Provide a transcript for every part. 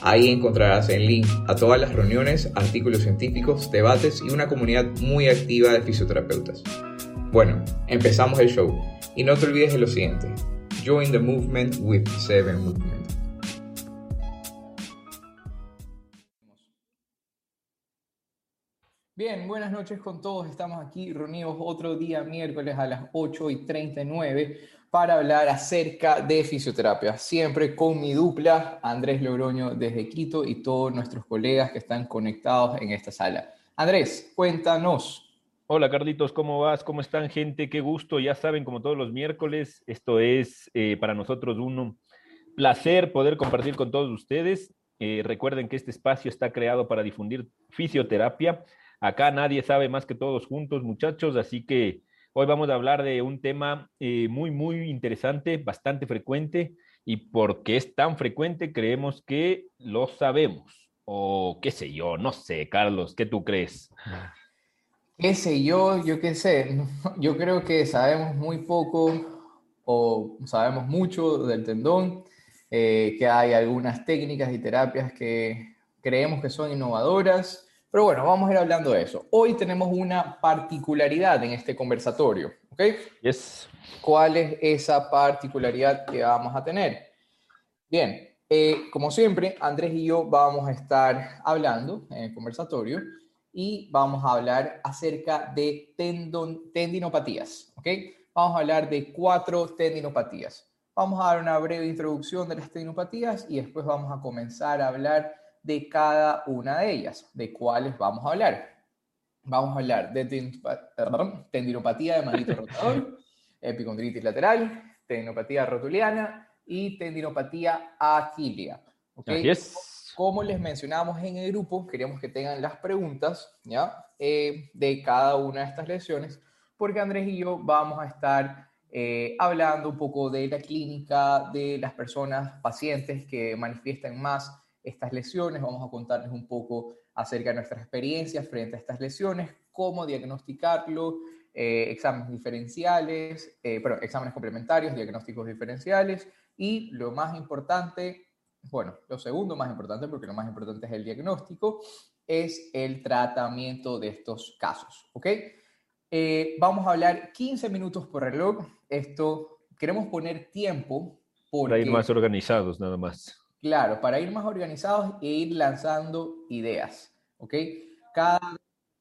Ahí encontrarás el link a todas las reuniones, artículos científicos, debates y una comunidad muy activa de fisioterapeutas. Bueno, empezamos el show. Y no te olvides de lo siguiente. Join the movement with Seven Movement. Bien, buenas noches con todos. Estamos aquí reunidos otro día miércoles a las 8 y 39 para hablar acerca de fisioterapia. Siempre con mi dupla, Andrés Logroño desde Quito y todos nuestros colegas que están conectados en esta sala. Andrés, cuéntanos. Hola Carlitos, ¿cómo vas? ¿Cómo están gente? Qué gusto. Ya saben, como todos los miércoles, esto es eh, para nosotros un placer poder compartir con todos ustedes. Eh, recuerden que este espacio está creado para difundir fisioterapia Acá nadie sabe más que todos juntos, muchachos, así que hoy vamos a hablar de un tema eh, muy, muy interesante, bastante frecuente, y porque es tan frecuente, creemos que lo sabemos. O qué sé yo, no sé, Carlos, ¿qué tú crees? ¿Qué sé yo? Yo qué sé. Yo creo que sabemos muy poco o sabemos mucho del tendón, eh, que hay algunas técnicas y terapias que creemos que son innovadoras pero bueno, vamos a ir hablando de eso. Hoy tenemos una particularidad en este conversatorio, ¿ok? Yes. ¿Cuál es esa particularidad que vamos a tener? Bien, eh, como siempre, Andrés y yo vamos a estar hablando en el conversatorio y vamos a hablar acerca de tendon, tendinopatías, ¿ok? Vamos a hablar de cuatro tendinopatías. Vamos a dar una breve introducción de las tendinopatías y después vamos a comenzar a hablar de cada una de ellas, de cuáles vamos a hablar. Vamos a hablar de tendinopatía de manito rotador, epicondritis lateral, tendinopatía rotuliana y tendinopatía aquilia. ¿okay? Como les mencionamos en el grupo, queríamos que tengan las preguntas ¿ya? Eh, de cada una de estas lesiones, porque Andrés y yo vamos a estar eh, hablando un poco de la clínica, de las personas, pacientes que manifiestan más estas lesiones, vamos a contarles un poco acerca de nuestras experiencias frente a estas lesiones, cómo diagnosticarlo, eh, exámenes diferenciales, eh, perdón, exámenes complementarios, diagnósticos diferenciales y lo más importante, bueno, lo segundo más importante, porque lo más importante es el diagnóstico, es el tratamiento de estos casos, ¿ok? Eh, vamos a hablar 15 minutos por reloj. Esto, queremos poner tiempo. Para ir más organizados, nada más. Claro, para ir más organizados e ir lanzando ideas, ¿ok? Cada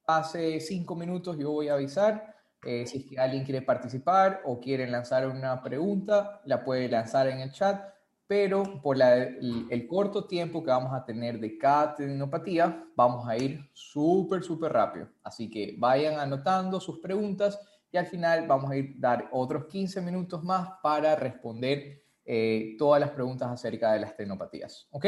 hace cinco minutos yo voy a avisar eh, si es que alguien quiere participar o quiere lanzar una pregunta, la puede lanzar en el chat, pero por el, corto tiempo que vamos a tener de cada tendinopatía, vamos a ir súper, súper rápido. Así que vayan anotando sus preguntas y al final vamos a ir dar otros 15 minutos más para responder eh, todas las preguntas acerca de las tenopatías. ¿Ok?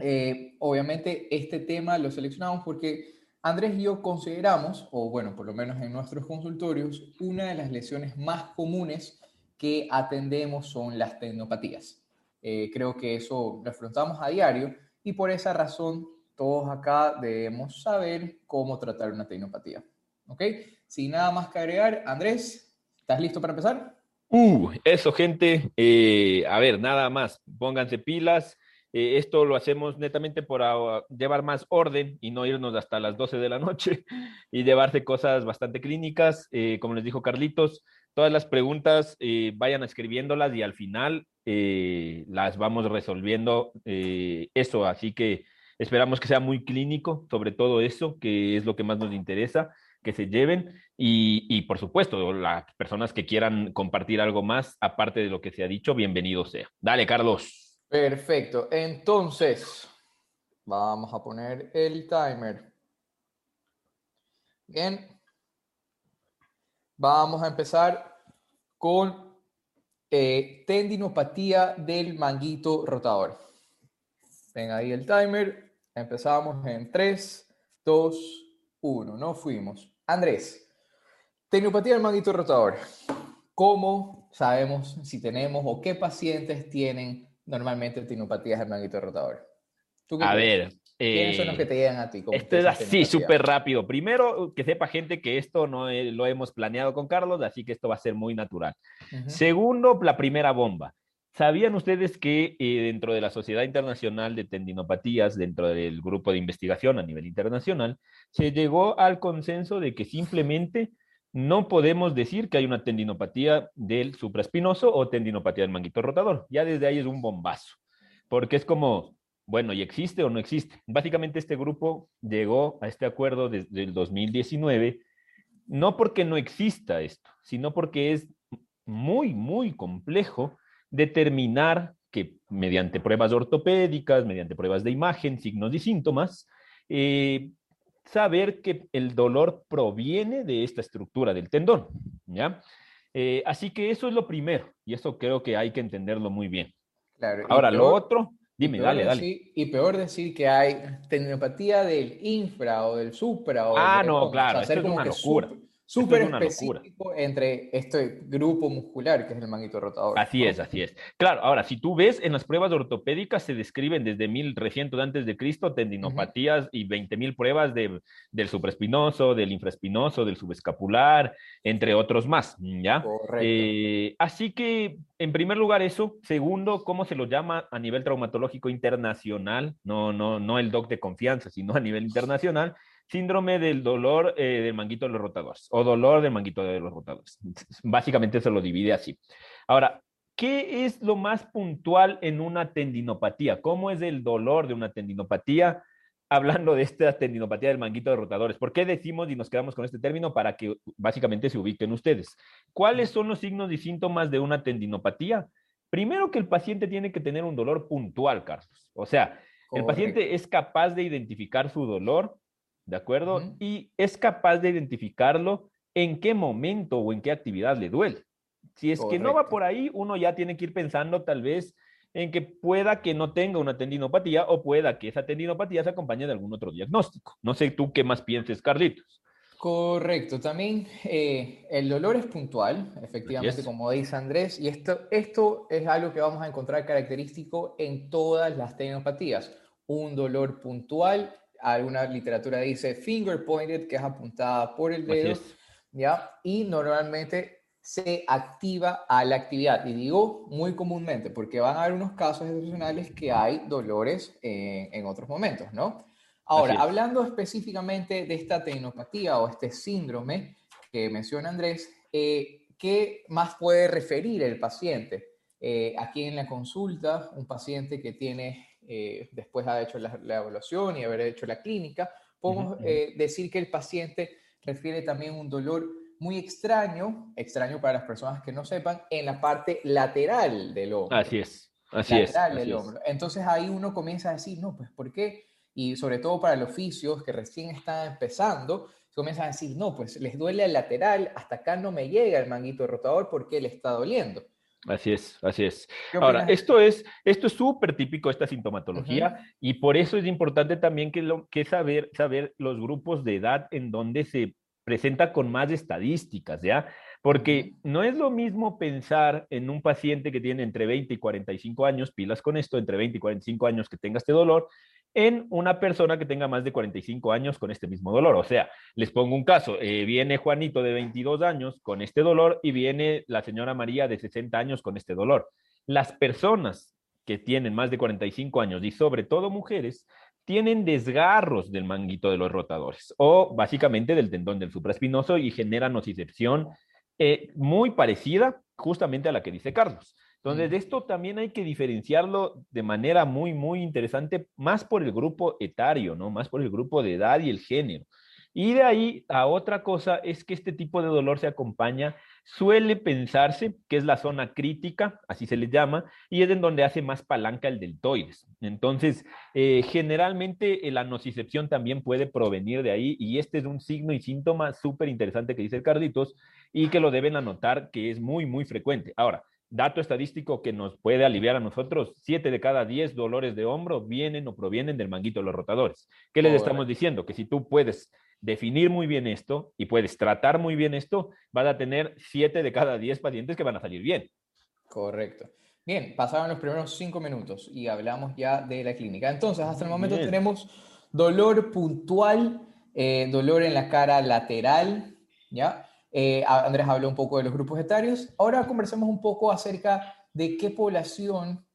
Eh, obviamente este tema lo seleccionamos porque Andrés y yo consideramos, o bueno, por lo menos en nuestros consultorios, una de las lesiones más comunes que atendemos son las tenopatías. Eh, creo que eso lo afrontamos a diario y por esa razón todos acá debemos saber cómo tratar una tenopatía. ¿Ok? Sin nada más que agregar, Andrés, ¿estás listo para empezar? Uh, eso, gente. Eh, a ver, nada más. Pónganse pilas. Eh, esto lo hacemos netamente por llevar más orden y no irnos hasta las 12 de la noche y llevarse cosas bastante clínicas. Eh, como les dijo Carlitos, todas las preguntas vayan escribiéndolas y al final las vamos resolviendo. eso, así que esperamos que sea muy clínico, sobre todo eso, que es lo que más nos interesa que se lleven y, por supuesto, las personas que quieran compartir algo más, aparte de lo que se ha dicho, bienvenido sea. Dale, Carlos. Perfecto. Entonces, vamos a poner el timer. Bien. Vamos a empezar con eh, tendinopatía del manguito rotador. Ven ahí el timer. Empezamos en 3, 2, 1. No fuimos. Andrés, teniopatía del manguito rotador. ¿Cómo sabemos si tenemos o qué pacientes tienen normalmente tenopatías del manguito rotador? a ver. ¿Quiénes son los que te llegan a ti? Esto es así, súper rápido. Primero, que sepa gente que esto no lo hemos planeado con Carlos, así que esto va a ser muy natural. Segundo, la primera bomba. ¿Sabían ustedes que eh, dentro de la Sociedad Internacional de Tendinopatías, dentro del grupo de investigación a nivel internacional, se llegó al consenso de que simplemente no podemos decir que hay una tendinopatía del supraespinoso o tendinopatía del manguito rotador? Ya desde ahí es un bombazo, porque es como, bueno, ¿y existe o no existe? Básicamente este grupo llegó a este acuerdo desde el 2019, no porque no exista esto, sino porque es muy, muy complejo determinar que mediante pruebas ortopédicas, mediante pruebas de imagen, signos y síntomas, eh, saber que el dolor proviene de esta estructura del tendón, ¿ya? Eh, así que eso es lo primero, y eso creo que hay que entenderlo muy bien. Ahora, lo otro, dime, dale, dale. y peor decir que hay tendinopatía del infra o del supra. O ah, no, claro, es una locura súper específico entre este grupo muscular que es el manguito rotador. Así es, así es. Claro, ahora, si tú ves en las pruebas ortopédicas se describen desde 1300 antes de Cristo tendinopatías y 20.000 pruebas de, del supraespinoso, del infraespinoso, del subescapular, entre otros más, ¿ya? Correcto. Eh, así que, en primer lugar, eso. Segundo, ¿cómo se lo llama a nivel traumatológico internacional? No, no, no el doc de confianza, sino a nivel internacional síndrome del dolor eh, del manguito de los rotadores o dolor del manguito de los rotadores. Básicamente se lo divide así. Ahora, ¿qué es lo más puntual en una tendinopatía? ¿Cómo es el dolor de una tendinopatía? Hablando de esta tendinopatía del manguito de rotadores, ¿por qué decimos y nos quedamos con este término para que básicamente se ubiquen ustedes? ¿Cuáles son los signos y síntomas de una tendinopatía? Primero que el paciente tiene que tener un dolor puntual, Carlos. O sea, el paciente es capaz de identificar su dolor ¿de acuerdo? Y es capaz de identificarlo en qué momento o en qué actividad le duele. Si es que no va por ahí, uno ya tiene que ir pensando tal vez en que pueda que no tenga una tendinopatía o pueda que esa tendinopatía se acompañe de algún otro diagnóstico. No sé tú qué más pienses, Carlitos. Correcto, también eh, el dolor es puntual, efectivamente, como dice Andrés, y esto, esto es algo que vamos a encontrar característico en todas las tendinopatías. Un dolor puntual alguna literatura dice finger pointed, que es apuntada por el dedo, ¿ya? Y normalmente se activa a la actividad. Y digo muy comúnmente, porque van a haber unos casos excepcionales que hay dolores en otros momentos, ¿no? Ahora, hablando específicamente de esta tecnopatía o este síndrome que menciona Andrés, eh, ¿qué más puede referir el paciente? Eh, aquí en la consulta, un paciente que tiene eh, después de haber hecho la, evaluación y haber hecho la clínica, podemos eh, decir que el paciente refiere también un dolor muy extraño, extraño para las personas que no sepan, en la parte lateral del hombro. Así es, así lateral es. Del hombro. Entonces ahí uno comienza a decir, no, pues ¿por qué? Y sobre todo para los oficios que recién están empezando, comienzan a decir, no, pues les duele el lateral, hasta acá no me llega el manguito rotador porque le está doliendo. Así es, así es. Ahora, esto es esto es súper típico, esta sintomatología, y por eso es importante también que, lo, que saber, saber los grupos de edad en donde se presenta con más estadísticas, ¿ya? Porque no es lo mismo pensar en un paciente que tiene entre 20 y 45 años, pilas con esto, entre 20 y 45 años que tenga este dolor, en una persona que tenga más de 45 años con este mismo dolor. O sea, les pongo un caso, eh, viene Juanito de 22 años con este dolor y viene la señora María de 60 años con este dolor. Las personas que tienen más de 45 años y sobre todo mujeres, tienen desgarros del manguito de los rotadores o básicamente del tendón del supraespinoso y generan nocicepción eh, muy parecida justamente a la que dice Carlos. Entonces, de esto también hay que diferenciarlo de manera muy, muy interesante, más por el grupo etario, ¿no? Más por el grupo de edad y el género. Y de ahí a otra cosa es que este tipo de dolor se acompaña, suele pensarse que es la zona crítica, así se le llama, y es en donde hace más palanca el deltoides. Entonces, eh, generalmente la nocicepción también puede provenir de ahí, y este es un signo y síntoma súper interesante que dice el Carditos y que lo deben anotar que es muy, muy frecuente. Ahora, dato estadístico que nos puede aliviar a nosotros, siete de cada diez dolores de hombro vienen o provienen del manguito de los rotadores. ¿Qué les estamos diciendo? Que si tú puedes definir muy bien esto y puedes tratar muy bien esto, vas a tener siete de cada diez pacientes que van a salir bien. Correcto. Bien, pasaron los primeros cinco minutos y hablamos ya de la clínica. Entonces, hasta el momento tenemos dolor puntual, eh, dolor en la cara lateral, ¿ya? Eh, Andrés habló un poco de los grupos etarios. Ahora conversemos un poco acerca de qué población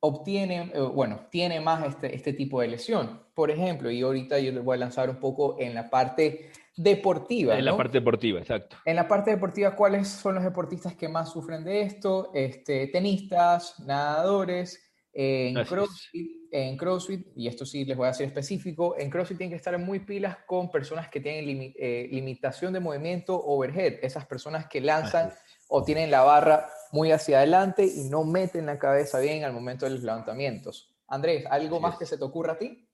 obtiene, eh, bueno, tiene más este, este tipo de lesión. Por ejemplo, y ahorita yo les voy a lanzar un poco en la parte deportiva. En la parte deportiva, exacto. En la parte deportiva, ¿cuáles son los deportistas que más sufren de esto? Este, tenistas, nadadores, en CrossFit, en CrossFit, y esto sí les voy a ser específico, en CrossFit tienen que estar muy pilas con personas que tienen eh, limitación de movimiento overhead, esas personas que lanzan o tienen la barra muy hacia adelante y no meten la cabeza bien al momento de los levantamientos. Andrés, ¿algo más que se te ocurra a ti?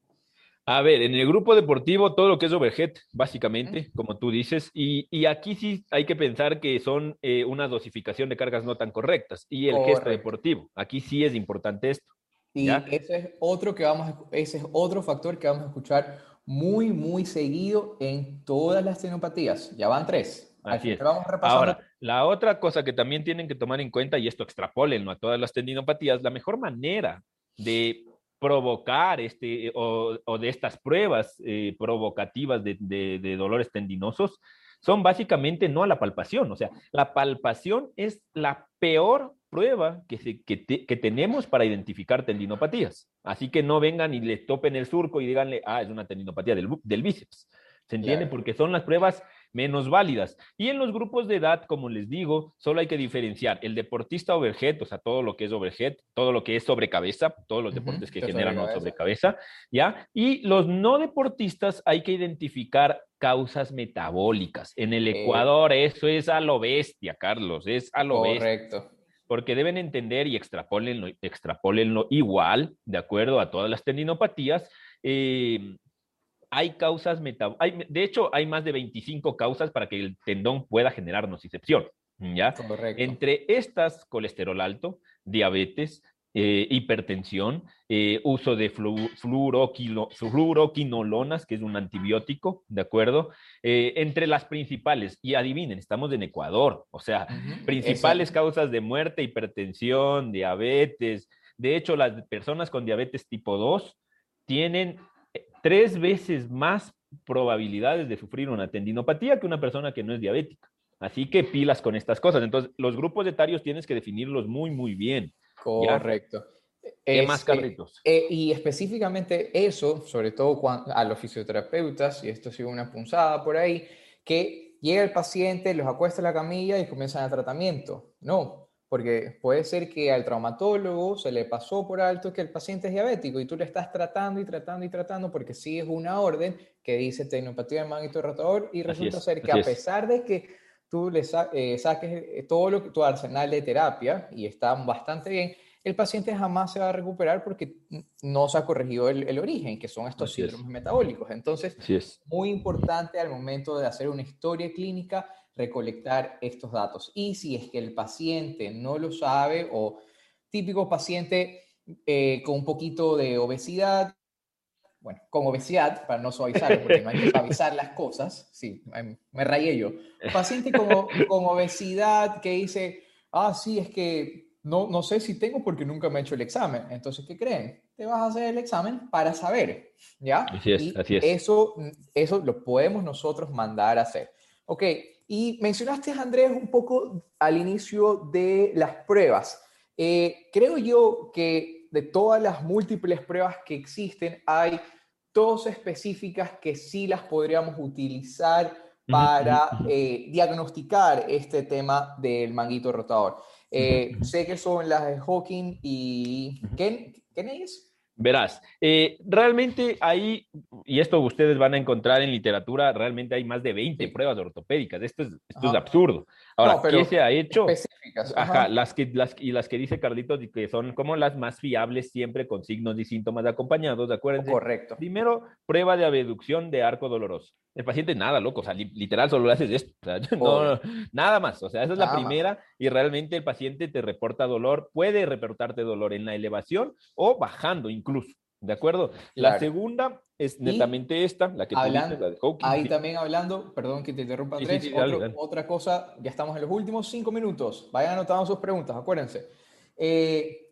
A ver, en el grupo deportivo todo lo que es overhead, básicamente, como tú dices, y, aquí sí hay que pensar que son eh, una dosificación de cargas no tan correctas y el gesto deportivo. Aquí sí es importante esto. Y ese es otro que vamos, ese es otro factor que vamos a escuchar muy, muy seguido en todas las tenopatías. Ya van tres. Así es. Ahora, la otra cosa que también tienen que tomar en cuenta, y esto extrapolenlo a todas las tendinopatías, la mejor manera de provocar este, o, de estas pruebas eh, provocativas de, dolores tendinosos son básicamente no a la palpación. O sea, la palpación es la peor prueba que, que, tenemos para identificar tendinopatías. Así que no vengan y le topen el surco y díganle, ah, es una tendinopatía del, del bíceps. ¿Se entiende? Porque son las pruebas menos válidas. Y en los grupos de edad, como les digo, solo hay que diferenciar el deportista overhead, o sea, todo lo que es overhead, todo lo que es sobre cabeza, todos los deportes que generan sobre cabeza, ¿ya? Y los no deportistas hay que identificar causas metabólicas. En el eh. Ecuador eso es a lo bestia, Carlos, es a lo bestia. Correcto porque deben entender y extrapolenlo, extrapolenlo igual, de acuerdo a todas las tendinopatías, eh, hay causas metabólicas, de hecho hay más de 25 causas para que el tendón pueda generar nocicepción, ¿ya? Entre estas, colesterol alto, diabetes, eh, hipertensión, eh, uso de fluoroquinolonas, que es un antibiótico, ¿de acuerdo? Eh, entre las principales, y adivinen, estamos en Ecuador, o sea, principales causas de muerte, hipertensión, diabetes. De hecho, las personas con diabetes tipo 2 tienen tres veces más probabilidades de sufrir una tendinopatía que una persona que no es diabética. Así que pilas con estas cosas. Entonces, los grupos etarios tienes que definirlos muy, muy bien. Correcto. ¿Qué más, Carlitos? Eh, y específicamente eso, sobre todo a los fisioterapeutas, y esto ha sido una punzada por ahí, que llega el paciente, los acuesta en la camilla y comienzan el tratamiento. No, porque puede ser que al traumatólogo se le pasó por alto que el paciente es diabético y tú le estás tratando y tratando y tratando porque sigues una orden que dice tecnopatía de manguito rotador y resulta ser que a pesar de que tú le eh, saques eh, todo lo, tu arsenal de terapia y está bastante bien, el paciente jamás se va a recuperar porque no se ha corregido el, origen, que son estos síndromes metabólicos. Entonces, es. muy importante al momento de hacer una historia clínica recolectar estos datos. Y si es que el paciente no lo sabe o típico paciente eh, con un poquito de obesidad, bueno, con obesidad, para no suavizar, porque no hay que suavizar las cosas, sí, me rayé yo. Paciente con, con obesidad que dice, ah, sí, es que no, no sé si tengo porque nunca me he hecho el examen. Entonces, ¿qué creen? Te vas a hacer el examen para saber, ¿ya? Así es, así es. Eso, eso lo podemos nosotros mandar a hacer. Ok, y mencionaste, Andrés, un poco al inicio de las pruebas. Eh, creo yo que de todas las múltiples pruebas que existen, hay dos específicas que sí las podríamos utilizar para eh, diagnosticar este tema del manguito rotador. Eh, sé que son las de Hawking y ¿Ken, es? Verás, eh, realmente ahí, y esto ustedes van a encontrar en literatura, realmente hay más de 20 pruebas ortopédicas. Esto es, esto es absurdo. Ahora, ¿qué se ha hecho? Ajá, las que, las, y las que dice Carlitos, que son como las más fiables, siempre con signos y síntomas acompañados, ¿de acuerdo? Correcto. Primero, prueba de abducción de arco doloroso. El paciente nada, loco, o sea, literal solo le haces esto, no, nada más, o sea, esa es la primera y realmente el paciente te reporta dolor, puede reportarte dolor en la elevación o bajando incluso, ¿de acuerdo? La segunda es netamente esta, la que hablando, la de Ahí también hablando, perdón que te interrumpa Andrés, otra cosa, ya estamos en los últimos cinco minutos, vayan anotando sus preguntas, acuérdense. Eh,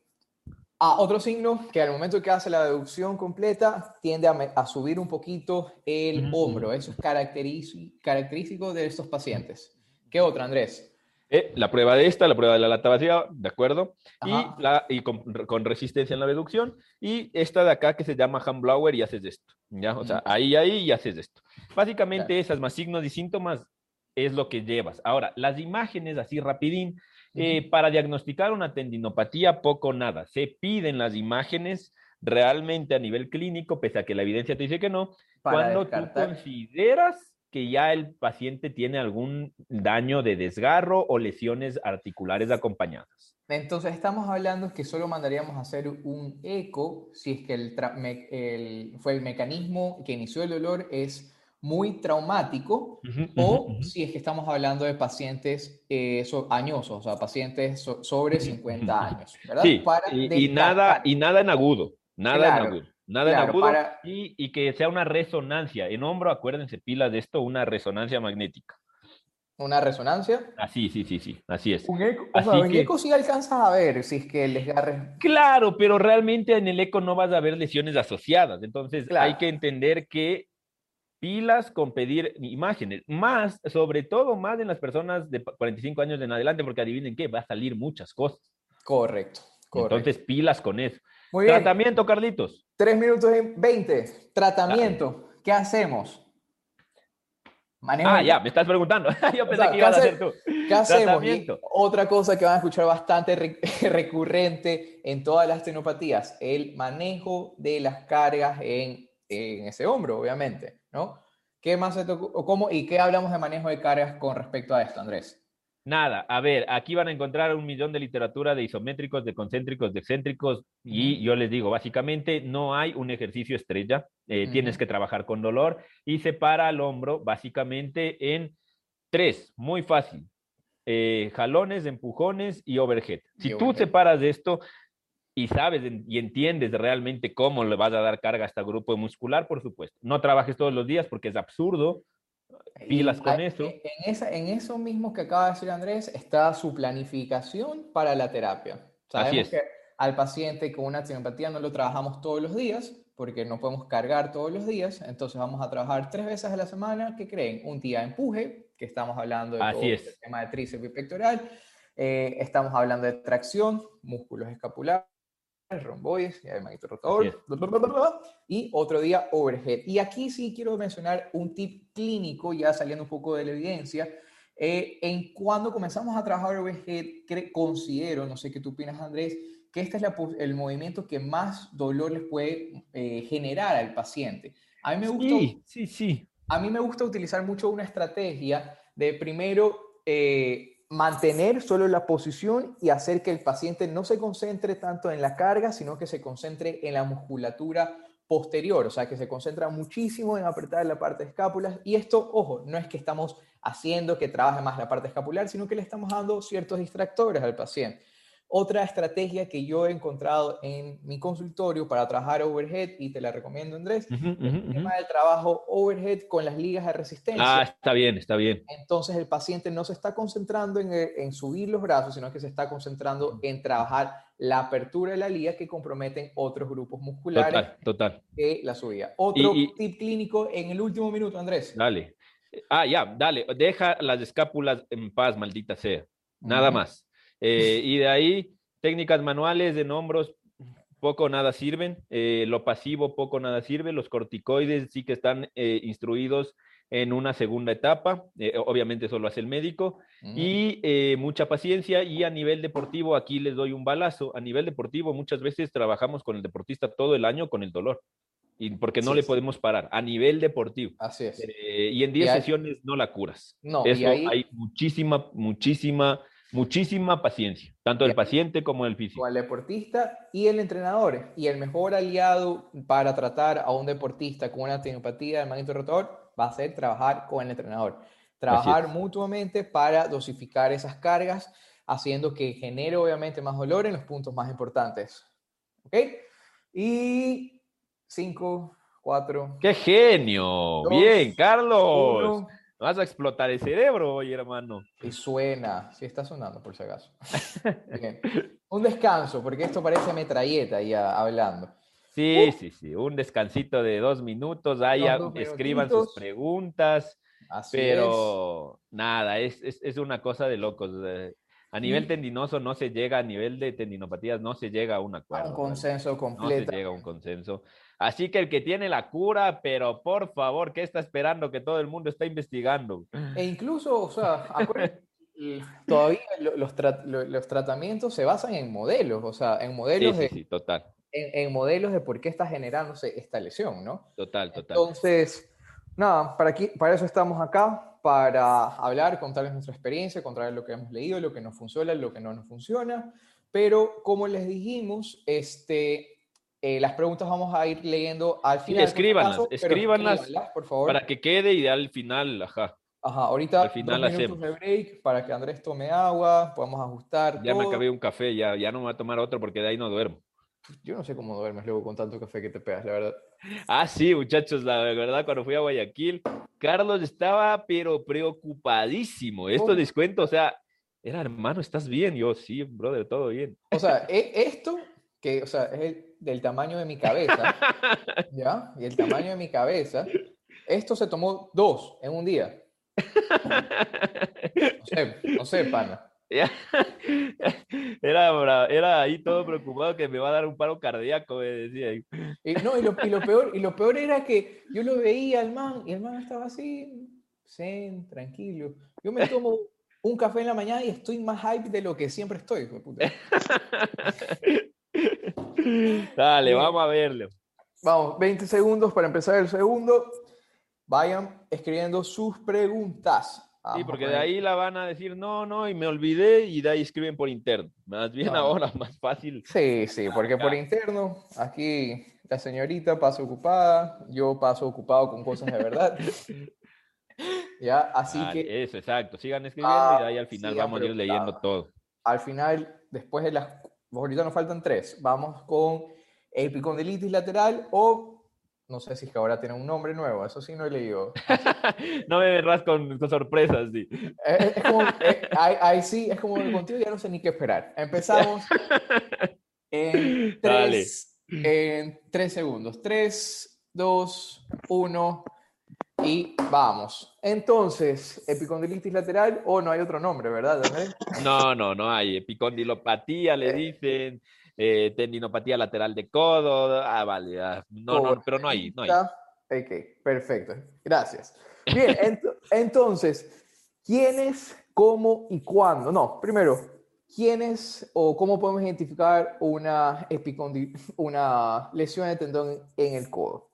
Ah, otro signo que al momento que hace la deducción completa tiende a, subir un poquito el hombro. Eso es característico de estos pacientes. ¿Qué otra, Andrés? Eh, la prueba de esta, la prueba de la lata vacía, ¿de acuerdo? Y, la, y con, resistencia en la deducción. Y esta de acá que se llama Blower y haces esto. ¿ya? O sea, ahí, ahí y haces esto. Básicamente esas más signos y síntomas es lo que llevas. Ahora, las imágenes así rapidín eh, para diagnosticar una tendinopatía, poco nada. Se piden las imágenes realmente a nivel clínico, pese a que la evidencia te dice que no, cuando tú consideras que ya el paciente tiene algún daño de desgarro o lesiones articulares acompañadas. Entonces estamos hablando que solo mandaríamos a hacer un eco si es que el, fue el mecanismo que inició el dolor es muy traumático o si es que estamos hablando de pacientes eh, añosos, o sea, pacientes sobre 50 años, ¿verdad? Sí, y, nada, y nada en agudo, nada en agudo. Nada en agudo y, y, que sea una resonancia. En hombro, acuérdense, pila de esto, una resonancia magnética. ¿Una resonancia? Así, sí, sí, sí, así es. Un eco, o sea, en eco sí alcanzas a ver si es que el desgarre... Claro, pero realmente en el eco no vas a ver lesiones asociadas. Entonces hay que entender que pilas con pedir imágenes, más, sobre todo más en las personas de 45 años en adelante, porque adivinen qué, va a salir muchas cosas. Correcto, correcto. Entonces, pilas con eso. Muy bien. Tratamiento, Carlitos. Tres minutos y 20. Tratamiento. ¿Qué hacemos? ah, ya, me estás preguntando. Yo pensé que ibas a hacer tú. ¿Qué hacemos? otra cosa que van a escuchar bastante recurrente en todas las tenopatías, el manejo de las cargas en en ese hombro, obviamente, ¿no? ¿Qué más se cómo, y qué hablamos de manejo de cargas con respecto a esto, Andrés? Nada, a ver, aquí van a encontrar un millón de literatura de isométricos, de concéntricos, de excéntricos, y yo les digo, básicamente no hay un ejercicio estrella, eh, tienes que trabajar con dolor y separa el hombro básicamente en tres, muy fácil, eh, jalones, empujones y overhead. Si tú separas esto, y sabes y entiendes realmente cómo le vas a dar carga a este grupo muscular, por supuesto. No trabajes todos los días porque es absurdo. Pilas con eso. En, esa, en eso mismo que acaba de decir Andrés está su planificación para la terapia. Sabemos que al paciente con una tenopatía no lo trabajamos todos los días porque no podemos cargar todos los días. Entonces vamos a trabajar tres veces a la semana. ¿Qué creen? Un día de empuje, que estamos hablando de todo el tema de tríceps y pectoral. Eh, estamos hablando de tracción, músculos escapulares romboides, y otro día overhead. Y aquí sí quiero mencionar un tip clínico, ya saliendo un poco de la evidencia. Eh, en cuando comenzamos a trabajar overhead, considero, no sé qué tú opinas, Andrés, que este es el movimiento que más dolor les puede eh, generar al paciente. A mí me gusta, sí, sí, sí. A mí me gusta utilizar mucho una estrategia de primero eh, mantener solo la posición y hacer que el paciente no se concentre tanto en la carga, sino que se concentre en la musculatura posterior, o sea, que se concentra muchísimo en apretar la parte de escápulas. Y esto, ojo, no es que estamos haciendo que trabaje más la parte escapular, sino que le estamos dando ciertos distractores al paciente. Otra estrategia que yo he encontrado en mi consultorio para trabajar overhead, y te la recomiendo, Andrés, es el tema del trabajo overhead con las ligas de resistencia. Ah, está bien, está bien. Entonces el paciente no se está concentrando en, en subir los brazos, sino que se está concentrando en trabajar la apertura de la liga que comprometen otros grupos musculares. Total, total. Que la subida. Otro tip clínico en el último minuto, Andrés. Dale. Ah, ya, dale. Deja las escápulas en paz, maldita sea. Nada más. Eh, y de ahí, técnicas manuales en hombros, poco o nada sirven. Eh, lo pasivo, poco o nada sirve. Los corticoides sí que están eh, instruidos en una segunda etapa. obviamente eso lo hace el médico. Mm. Y mucha paciencia. Y a nivel deportivo, aquí les doy un balazo. A nivel deportivo, muchas veces trabajamos con el deportista todo el año con el dolor. Y porque no le podemos parar a nivel deportivo. Así es. y en 10 sesiones no la curas. No, Eso hay muchísima, muchísima muchísima paciencia, tanto el paciente como el físico. El deportista y el entrenador. Y el mejor aliado para tratar a un deportista con una tenopatía del magneto rotador, va a ser trabajar con el entrenador. Trabajar mutuamente para dosificar esas cargas, haciendo que genere obviamente más dolor en los puntos más importantes. ¿Ok? Y 5, 4. ¡Qué genio! Bien, Carlos. Vas a explotar el cerebro hoy, hermano. Y suena, sí está sonando por si acaso. Bien. Un descanso, porque esto parece metralleta ya hablando. Sí, sí, sí, un descansito de dos minutos, ahí escriban sus preguntas, pero nada, es, es, una cosa de locos. A nivel tendinoso no se llega, a nivel de tendinopatías no se llega a un acuerdo. un consenso completo. No se llega a un consenso. Así que el que tiene la cura, pero por favor, ¿qué está esperando que todo el mundo está investigando? E incluso, o sea, todavía los, los, tratamientos se basan en modelos, o sea, en modelos sí, sí, total. En, modelos de por qué está generándose esta lesión, ¿no? Total, total. Entonces, nada, para, aquí, para eso estamos acá, para hablar, contarles nuestra experiencia, contarles lo que hemos leído, lo que nos funciona, lo que no nos funciona. Pero como les dijimos, este, eh, las preguntas vamos a ir leyendo al final. escríbanlas, escríbanlas, por favor. Para que quede y al final, ajá. Ajá, ahorita al final dos minutos de break para que Andrés tome agua, podamos ajustar. Ya me acabé un café, ya, ya no me voy a tomar otro porque de ahí no duermo. Yo no sé cómo duermes luego con tanto café que te pegas, la verdad. Ah, sí, muchachos, la verdad, cuando fui a Guayaquil, Carlos estaba, pero preocupadísimo. Esto descuento, o sea, era hermano, ¿estás bien? Yo, sí, brother, todo bien. O sea, e, esto, que, o sea, es del tamaño de mi cabeza, ¿ya? Y el tamaño de mi cabeza, esto se tomó dos en un día. No sé, no sé, pana. Era, era ahí todo preocupado que me va a dar un paro cardíaco, me decía. Y, no, y lo, y lo, peor, y lo peor era que yo lo veía al man y el man estaba así, zen, tranquilo. Yo me tomo un café en la mañana y estoy más hype de lo que siempre estoy. Puta. Dale, vamos a verlo. Vamos, 20 segundos para empezar el segundo. Vayan escribiendo sus preguntas. Sí, porque de ahí la van a decir, no, no, y me olvidé, y de ahí escriben por interno. Más bien ahora, más fácil. Sí, sí, porque por interno, aquí la señorita pasa ocupada, yo paso ocupado con cosas de verdad. ya, así que... Eso, exacto. Sigan escribiendo y de ahí al final vamos a ir leyendo todo. Al final, después de las... Ahorita nos faltan tres. Vamos con epicondilitis lateral o no sé si es que ahora tiene un nombre nuevo, eso sí no he leído. no me verás con, sorpresas, sí. Es, como, eh, ahí, sí, es como contigo, ya no sé ni qué esperar. Empezamos en tres, en tres segundos. Tres, dos, uno y vamos. Entonces, epicondilitis lateral o no hay otro nombre, ¿verdad? No, no, no hay. Epicondilopatía le eh, dicen eh, tendinopatía lateral de codo. Ah, vale, ah, no, no, pero no hay, no hay. Ok, perfecto. Gracias. Bien, entonces, ¿quiénes, cómo y cuándo? No, primero, ¿quiénes o cómo podemos identificar una, una lesión de tendón en el codo?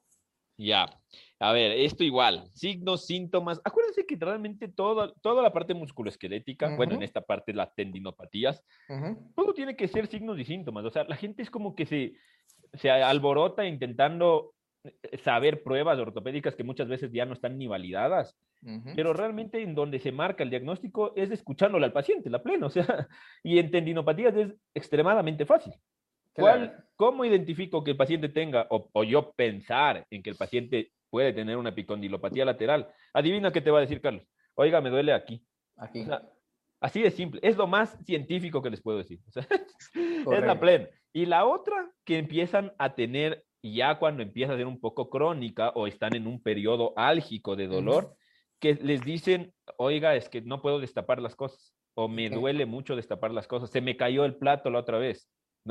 Ya. A ver, esto igual, signos, síntomas. Acuérdense que realmente todo, toda la parte musculoesquelética, bueno, en esta parte las tendinopatías, todo tiene que ser signos y síntomas. O sea, la gente es como que se, se alborota intentando eh, saber pruebas ortopédicas que muchas veces ya no están ni validadas, pero realmente en donde se marca el diagnóstico es escuchándole al paciente, la plena, o sea, y en tendinopatías es extremadamente fácil. ¿Cuál, ¿Cómo identifico que el paciente tenga, o, o, yo pensar en que el paciente puede tener una epicondilopatía lateral. Adivina qué te va a decir Carlos. Oiga, me duele aquí. Aquí. así de simple. Es lo más científico que les puedo decir. es la plena. Y la otra que empiezan a tener ya cuando empieza a ser un poco crónica o están en un periodo álgico de dolor, que les dicen, oiga, es que no puedo destapar las cosas o me duele mucho destapar las cosas, se me cayó el plato la otra vez.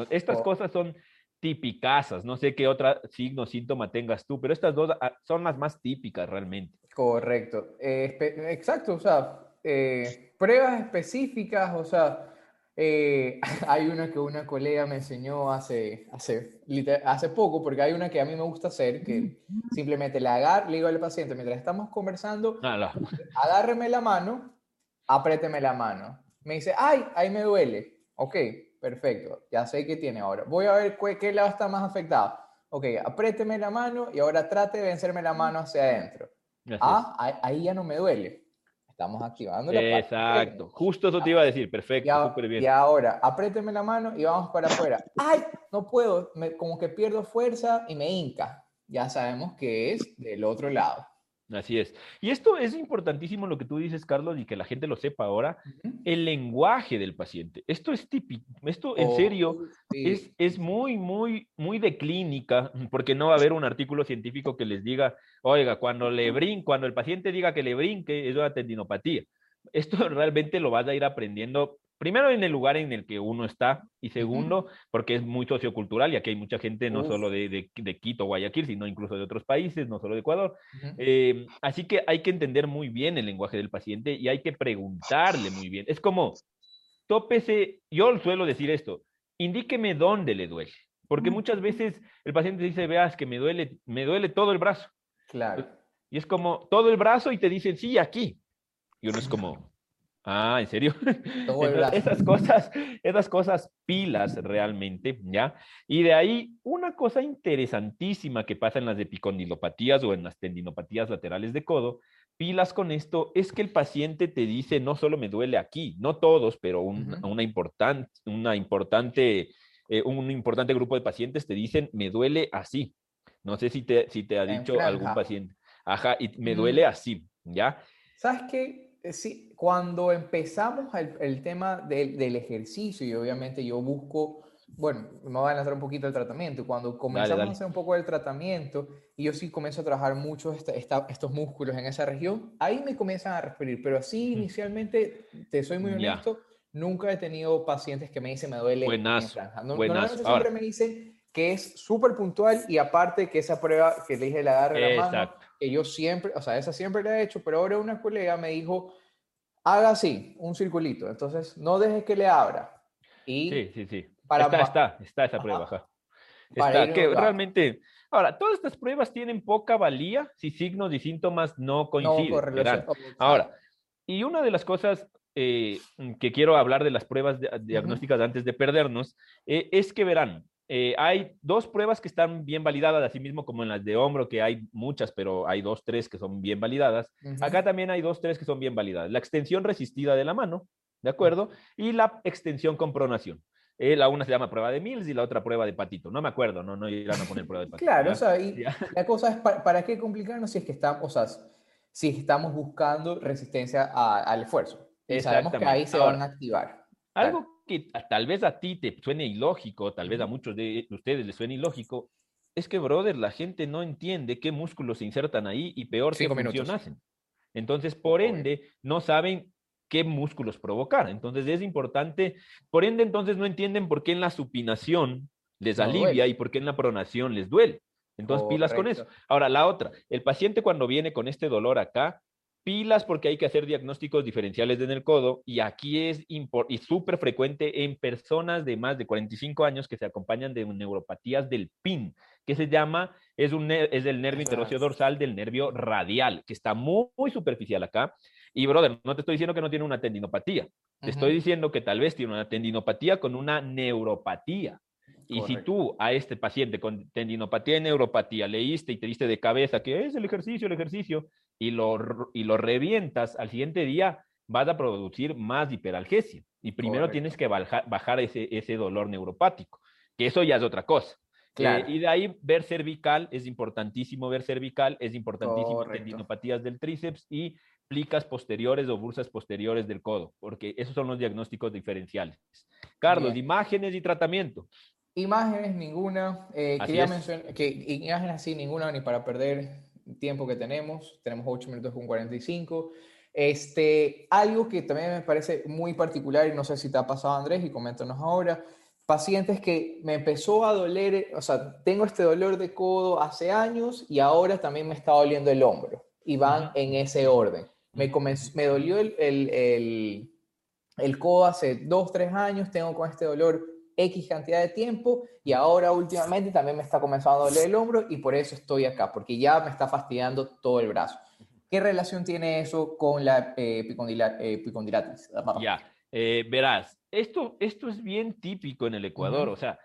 Estas oh. cosas son típicas, no sé qué otro signo, síntoma tengas tú, pero estas dos ah, son las más típicas realmente. Correcto, eh, exacto, o sea, eh, pruebas específicas, o sea, eh, hay una que una colega me enseñó hace, hace, hace poco, porque hay una que a mí me gusta hacer, que simplemente le, agar, le digo al paciente, mientras estamos conversando, ah, agárreme la mano, apriéteme la mano. Me dice, ay, ahí me duele. Ok, perfecto, ya sé qué tiene ahora. Voy a ver qué, lado está más afectado. Ok, apriéteme la mano y ahora trate de vencerme la mano hacia adentro. ah, ahí ya no me duele. Estamos activando la parte Exacto, justo eso te iba a decir, perfecto, súper bien. Y ahora, apriéteme la mano y vamos para afuera. ¡Ay! No puedo, me, como que pierdo fuerza y me hinca. Ya sabemos que es del otro lado. Así es. Y esto es importantísimo lo que tú dices, Carlos, y que la gente lo sepa ahora, el lenguaje del paciente. Esto es típico, esto en serio es, es muy, muy, muy de clínica, porque no va a haber un artículo científico que les diga, oiga, cuando le brin, cuando el paciente diga que le brinque, es una tendinopatía. Esto realmente lo vas a ir aprendiendo primero en el lugar en el que uno está y segundo porque es muy sociocultural y aquí hay mucha gente no solo de, de, Quito, Guayaquil, sino incluso de otros países, no solo de Ecuador. Eh, así que hay que entender muy bien el lenguaje del paciente y hay que preguntarle muy bien. Es como, tópese, yo suelo decir esto, indíqueme dónde le duele, porque muchas veces el paciente dice, veas que me duele, me duele todo el brazo. Claro. Y es como todo el brazo y te dicen, sí, aquí. Y uno es como, Ah, ¿en serio? esas cosas, esas cosas pilas realmente, ¿ya? Y de ahí, una cosa interesantísima que pasa en las epicondilopatías o en las tendinopatías laterales de codo, pilas con esto, es que el paciente te dice, no solo me duele aquí, no todos, pero un, una importante, una importante, eh, un importante grupo de pacientes te dicen, me duele así. No sé si te, si te ha dicho algún paciente. Ajá, y me duele así, ¿ya? ¿Sabes qué? Eh, sí, cuando empezamos el, tema del, ejercicio, y obviamente yo busco, bueno, me voy a lanzar un poquito el tratamiento, cuando comenzamos a hacer un poco el tratamiento, y yo sí comienzo a trabajar mucho estos músculos en esa región, ahí me comienzan a referir, pero así inicialmente, te soy muy honesto, nunca he tenido pacientes que me dicen me duele buenazo, No, Normalmente siempre me dicen que es súper puntual y aparte que esa prueba que le dije la agarre la mano, que yo siempre, o sea, esa siempre la he hecho, pero ahora una colega me dijo, haga así, un circulito, entonces no dejes que le abra. Y sí, sí, sí. Para, está, está, está esa prueba. Está, que realmente, ahora, todas estas pruebas tienen poca valía si signos y síntomas no coinciden. ahora, y una de las cosas eh, que quiero hablar de las pruebas diagnósticas antes de perdernos, eh, es que verán, eh, hay dos pruebas que están bien validadas, así mismo como en las de hombro, que hay muchas, pero hay dos, tres que son bien validadas. Acá también hay dos, tres que son bien validadas. La extensión resistida de la mano, ¿de acuerdo? Y la extensión con pronación. Eh, la una se llama prueba de Mills y la otra prueba de patito. No me acuerdo, no, no irán a poner prueba de patito. claro, o sea, y la cosa es, ¿para, qué complicarnos si es que estamos, o sea, si estamos buscando resistencia al esfuerzo? Y sabemos que ahí se van a activar. Algo que tal vez a ti te suene ilógico, tal vez a muchos de ustedes les suene ilógico, es que, brother, la gente no entiende qué músculos se insertan ahí y peor qué función hacen. Entonces, por ende, no saben qué músculos provocar. Entonces, es importante, por ende, entonces no entienden por qué en la supinación les alivia y por qué en la pronación les duele. Entonces, pilas con eso. Ahora, la otra, el paciente cuando viene con este dolor acá, pilas porque hay que hacer diagnósticos diferenciales en el codo y aquí es y súper frecuente en personas de más de 45 años que se acompañan de neuropatías del PIN, que se llama, es, un, es el nervio interóseo dorsal del nervio radial, que está muy, muy superficial acá. Y brother, no te estoy diciendo que no tiene una tendinopatía, te estoy diciendo que tal vez tiene una tendinopatía con una neuropatía. Y si tú a este paciente con tendinopatía y neuropatía leíste y te diste de cabeza que es el ejercicio, el ejercicio, y lo, y lo revientas, al siguiente día vas a producir más hiperalgesia. Y primero tienes que bajar, bajar ese, ese dolor neuropático, que eso ya es otra cosa. Eh, y de ahí ver cervical, es importantísimo ver cervical, es importantísimo tendinopatías del tríceps y plicas posteriores o bursas posteriores del codo, porque esos son los diagnósticos diferenciales. Carlos, imágenes y tratamiento. Imágenes, ninguna. Eh, quería mencionar que imágenes así, ninguna, ni para perder tiempo que tenemos. Tenemos 8 minutos con 45. Este, algo que también me parece muy particular, y no sé si te ha pasado, Andrés, y coméntanos ahora. Pacientes que me empezó a doler, o sea, tengo este dolor de codo hace años y ahora también me está doliendo el hombro. Y van en ese orden. Me, me dolió el, el, el, el codo hace dos, tres años, tengo con este dolor X cantidad de tiempo y ahora últimamente también me está comenzando a doler el hombro y por eso estoy acá, porque ya me está fastidiando todo el brazo. ¿Qué relación tiene eso con la eh, epicondilatis? Ya, eh, verás, esto, esto es bien típico en el Ecuador, o sea,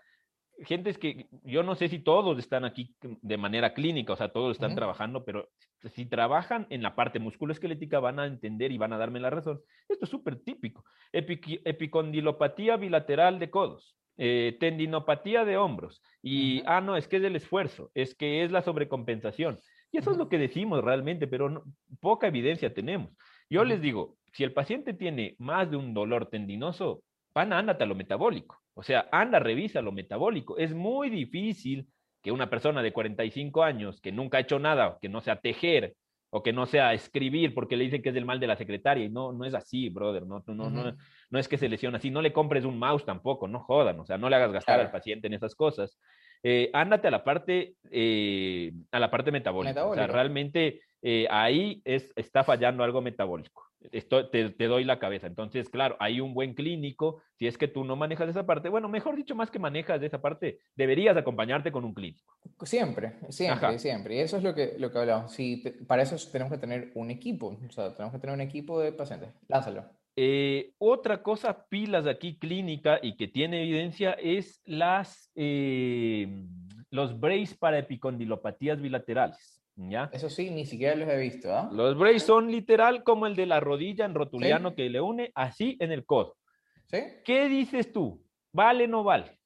gente es que yo no sé si todos están aquí de manera clínica, o sea, todos están trabajando, pero si trabajan en la parte musculoesquelética van a entender y van a darme la razón. Esto es súper típico. epicondilopatía bilateral de codos, eh, tendinopatía de hombros. Y, ah, no, es que es el esfuerzo, es que es la sobrecompensación. Y eso es lo que decimos realmente, pero poca evidencia tenemos. Yo les digo, si el paciente tiene más de un dolor tendinoso, van, ándate a lo metabólico. O sea, anda, revisa lo metabólico. Es muy difícil que una persona de 45 años que nunca ha hecho nada, que no sea tejer o que no sea escribir porque le dicen que es del mal de la secretaria y no, no es así, brother, no, no, no, no, es que se lesiona así, no le compres un mouse tampoco, no jodan, o sea, no le hagas gastar al paciente en esas cosas. Eh, ándate a la parte, eh, a la parte metabólica. O sea, realmente eh, ahí es, está fallando algo metabólico esto, te, doy la cabeza. Entonces, claro, hay un buen clínico. Si es que tú no manejas esa parte, bueno, mejor dicho, más que manejas esa parte, deberías acompañarte con un clínico. Siempre, siempre, siempre. Y eso es lo que, lo que hablamos. Si para eso tenemos que tener un equipo. O sea, tenemos que tener un equipo de pacientes. Lázalo. Eh, otra cosa, pilas aquí clínica y que tiene evidencia es las, eh, los brace para epicondilopatías bilaterales. ¿Ya? Eso sí, ni siquiera los he visto. ¿ah? Los braces son literal como el de la rodilla en rotuliano que le une así en el codo. ¿Sí? ¿Qué dices tú? ¿Vale o no vale?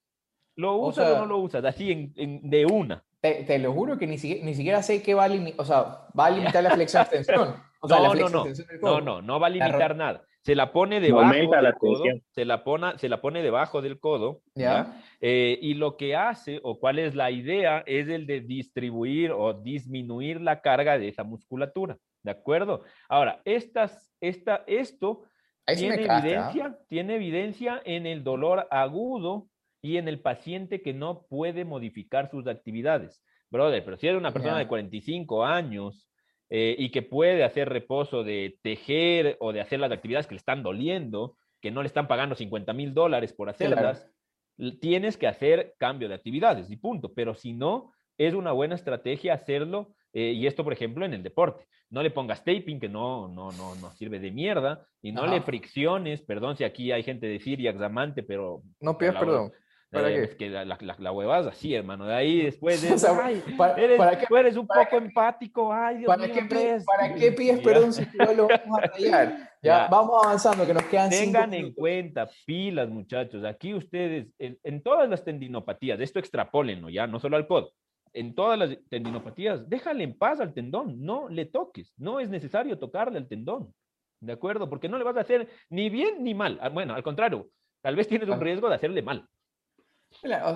¿Lo usas o, no lo usas? Así en, de una. Te, lo juro que ni siquiera, ni siquiera sé qué va a limitar, o sea, va a limitar la flexión extensión. no, no, no, no, no, no va a limitar nada se la pone debajo del codo, se la, pone, se la pone debajo del codo, ¿ya? Eh, y lo que hace, o cuál es la idea, es el de distribuir o disminuir la carga de esa musculatura, ¿de acuerdo? Ahora, estas, esta, esto tiene evidencia, tiene evidencia en el dolor agudo y en el paciente que no puede modificar sus actividades. Brother, pero si eres una persona de 45 años eh, y que puede hacer reposo de tejer o de hacer las actividades que le están doliendo, que no le están pagando 50 mil dólares por hacerlas, tienes que hacer cambio de actividades y punto. Pero si no, es una buena estrategia hacerlo. Eh, y esto, por ejemplo, en el deporte. No le pongas taping, que no, no, no, no sirve de mierda, y no le fricciones, perdón si aquí hay gente de Siriax amante, pero... No pidas perdón. ¿Para eh, Es que la, la, la, huevada es así, hermano. De ahí después de. ay, para, eres, eres un poco empático. Ay, Dios ¿para mío, qué, ¿Para qué pides perdón si no lo vamos a rayar? Ya, vamos avanzando, que nos quedan Tengan en cuenta, pilas, muchachos. Aquí ustedes, en, en, todas las tendinopatías, esto extrapólenlo ya, no solo al codo. En todas las tendinopatías, déjale en paz al tendón, no le toques. No es necesario tocarle al tendón. ¿De acuerdo? Porque no le vas a hacer ni bien ni mal. Ah, bueno, al contrario, tal vez tienes un riesgo de hacerle mal.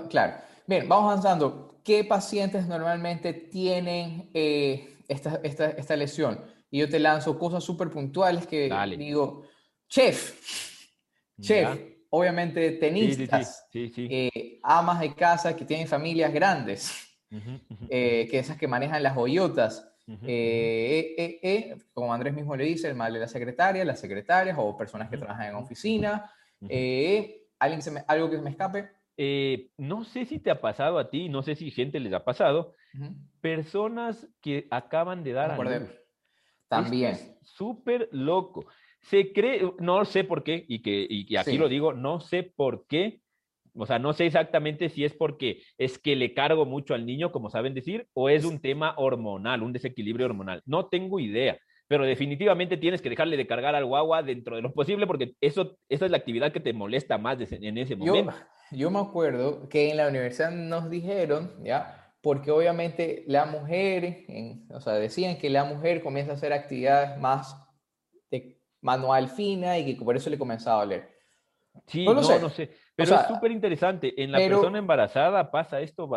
Claro. Bien, vamos avanzando. ¿Qué pacientes normalmente tienen eh, esta, esta, esta, lesión? Y yo te lanzo cosas súper puntuales que digo, chef, chef, obviamente tenistas, eh, amas de casa que tienen familias grandes, eh, que esas que manejan las hoyotas. como Andrés mismo le dice, el mal de la secretaria, las secretarias o personas que trabajan en oficina. ¿alguien se me, ¿Algo que se me escape? Eh, no sé si te ha pasado a ti, no sé si gente les ha pasado, personas que acaban de dar a luz. También. Súper loco. Se cree, no sé por qué, y que y, aquí lo digo, no sé por qué, o sea, no sé exactamente si es porque es que le cargo mucho al niño, como saben decir, o es un tema hormonal, un desequilibrio hormonal. No tengo idea pero definitivamente tienes que dejarle de cargar al guagua dentro de lo posible porque eso, esa es la actividad que te molesta más en ese momento. Yo, yo me acuerdo que en la universidad nos dijeron, ¿ya? Porque obviamente la mujer, o sea, decían que la mujer comienza a hacer actividades más de manual fina y que por eso le comenzaba a doler. Sí, no, no, sé. Pero es súper interesante. En la persona embarazada pasa esto,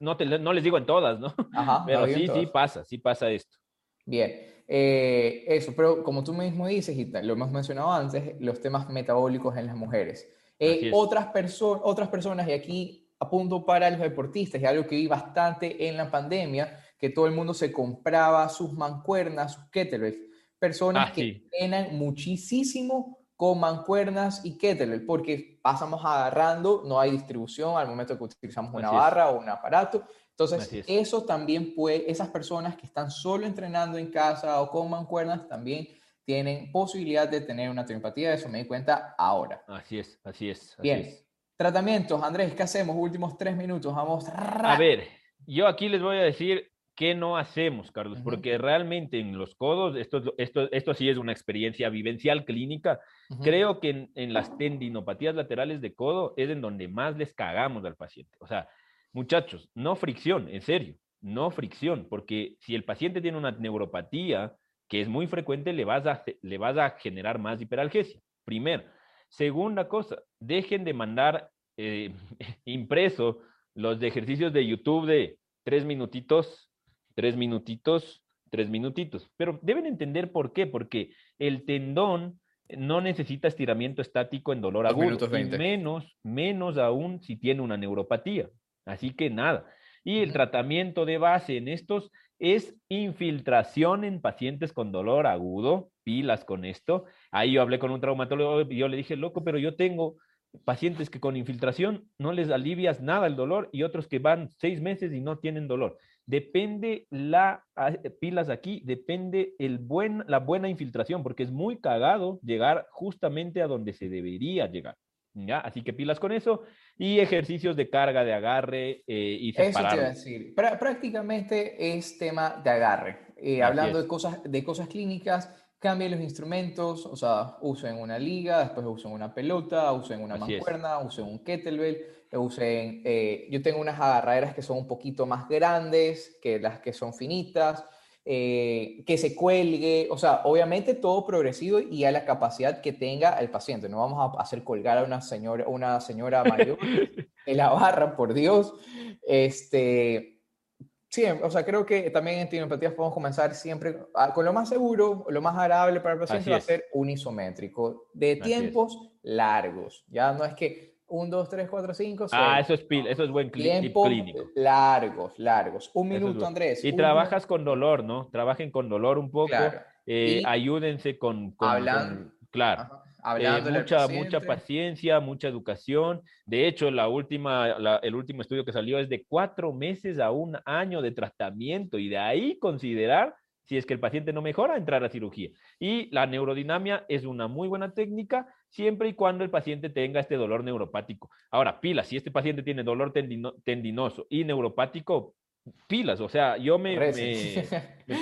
no, no les digo en todas, ¿no? Ajá, pero sí, sí pasa, sí pasa esto. Bien. Eh, eso, pero como tú mismo dices, y lo hemos mencionado antes, los temas metabólicos en las mujeres. Eh, otras, otras personas, y aquí apunto para los deportistas, y algo que vi bastante en la pandemia, que todo el mundo se compraba sus mancuernas, sus kettlebells. Personas ah, que entrenan muchísimo con mancuernas y kettlebell, porque pasamos agarrando, no hay distribución al momento que utilizamos una barra o un aparato, entonces, eso también puede, esas personas que están solo entrenando en casa o con mancuernas también tienen posibilidad de tener una tendinopatía, eso me di cuenta ahora. Así es, así es. Bien, Tratamientos, Andrés, ¿qué hacemos? Últimos tres minutos, vamos. A ver, yo aquí les voy a decir qué no hacemos, Carlos, porque realmente en los codos, esto, esto, esto sí es una experiencia vivencial clínica. Creo que en, en, las tendinopatías laterales de codo es en donde más les cagamos al paciente. O sea, muchachos, no fricción, en serio, no fricción, porque si el paciente tiene una neuropatía que es muy frecuente, le vas a, le vas a generar más hiperalgesia. Primero. Segunda cosa, dejen de mandar eh, impreso los ejercicios de YouTube de tres minutitos, tres minutitos, tres minutitos. Pero deben entender por qué, porque el tendón no necesita estiramiento estático en dolor agudo, menos, menos aún si tiene una neuropatía. Así que nada. Y el tratamiento de base en estos es infiltración en pacientes con dolor agudo, pilas con esto. Ahí yo hablé con un traumatólogo y yo le dije, loco, pero yo tengo pacientes que con infiltración no les alivias nada el dolor y otros que van seis meses y no tienen dolor. Depende la ah, pilas aquí, depende el buen, la buena infiltración, porque es muy cagado llegar justamente a donde se debería llegar. ¿Ya? Así que pilas con eso y ejercicios de carga, de agarre eh, y separar. Eso te iba a decir. prácticamente es tema de agarre. Eh, hablando de cosas, de cosas clínicas, cambien los instrumentos, o sea, usen una liga, después usen una pelota, usen una mancuerna, usen un kettlebell, usen, eh, yo tengo unas agarraderas que son un poquito más grandes que las que son finitas, eh, que se cuelgue, o sea, obviamente todo progresivo y a la capacidad que tenga el paciente. No vamos a hacer colgar a una señora, una señora mayor en la barra, por Dios. Este, sí, o sea, creo que también en tinopatías podemos comenzar siempre con lo más seguro, lo más agradable para el paciente va a ser un isométrico, de tiempos largos. Ya no es que 1, 2, 3, 4, 5, Ah, eso es, eso es buen Tiempo clínico. Largos, largos. Un minuto, Andrés. Y trabajas con dolor, ¿no? Trabajen con dolor un poco. Eh, ayúdense con. hablando. claro. Eh, mucha, mucha paciencia, mucha educación. De hecho, la última, el último estudio que salió es de cuatro meses a un año de tratamiento y de ahí considerar si es que el paciente no mejora, entrar a cirugía. Y la neurodinamia es una muy buena técnica siempre y cuando el paciente tenga este dolor neuropático. Ahora, pilas, si este paciente tiene dolor tendinoso y neuropático, pilas, o sea, yo me,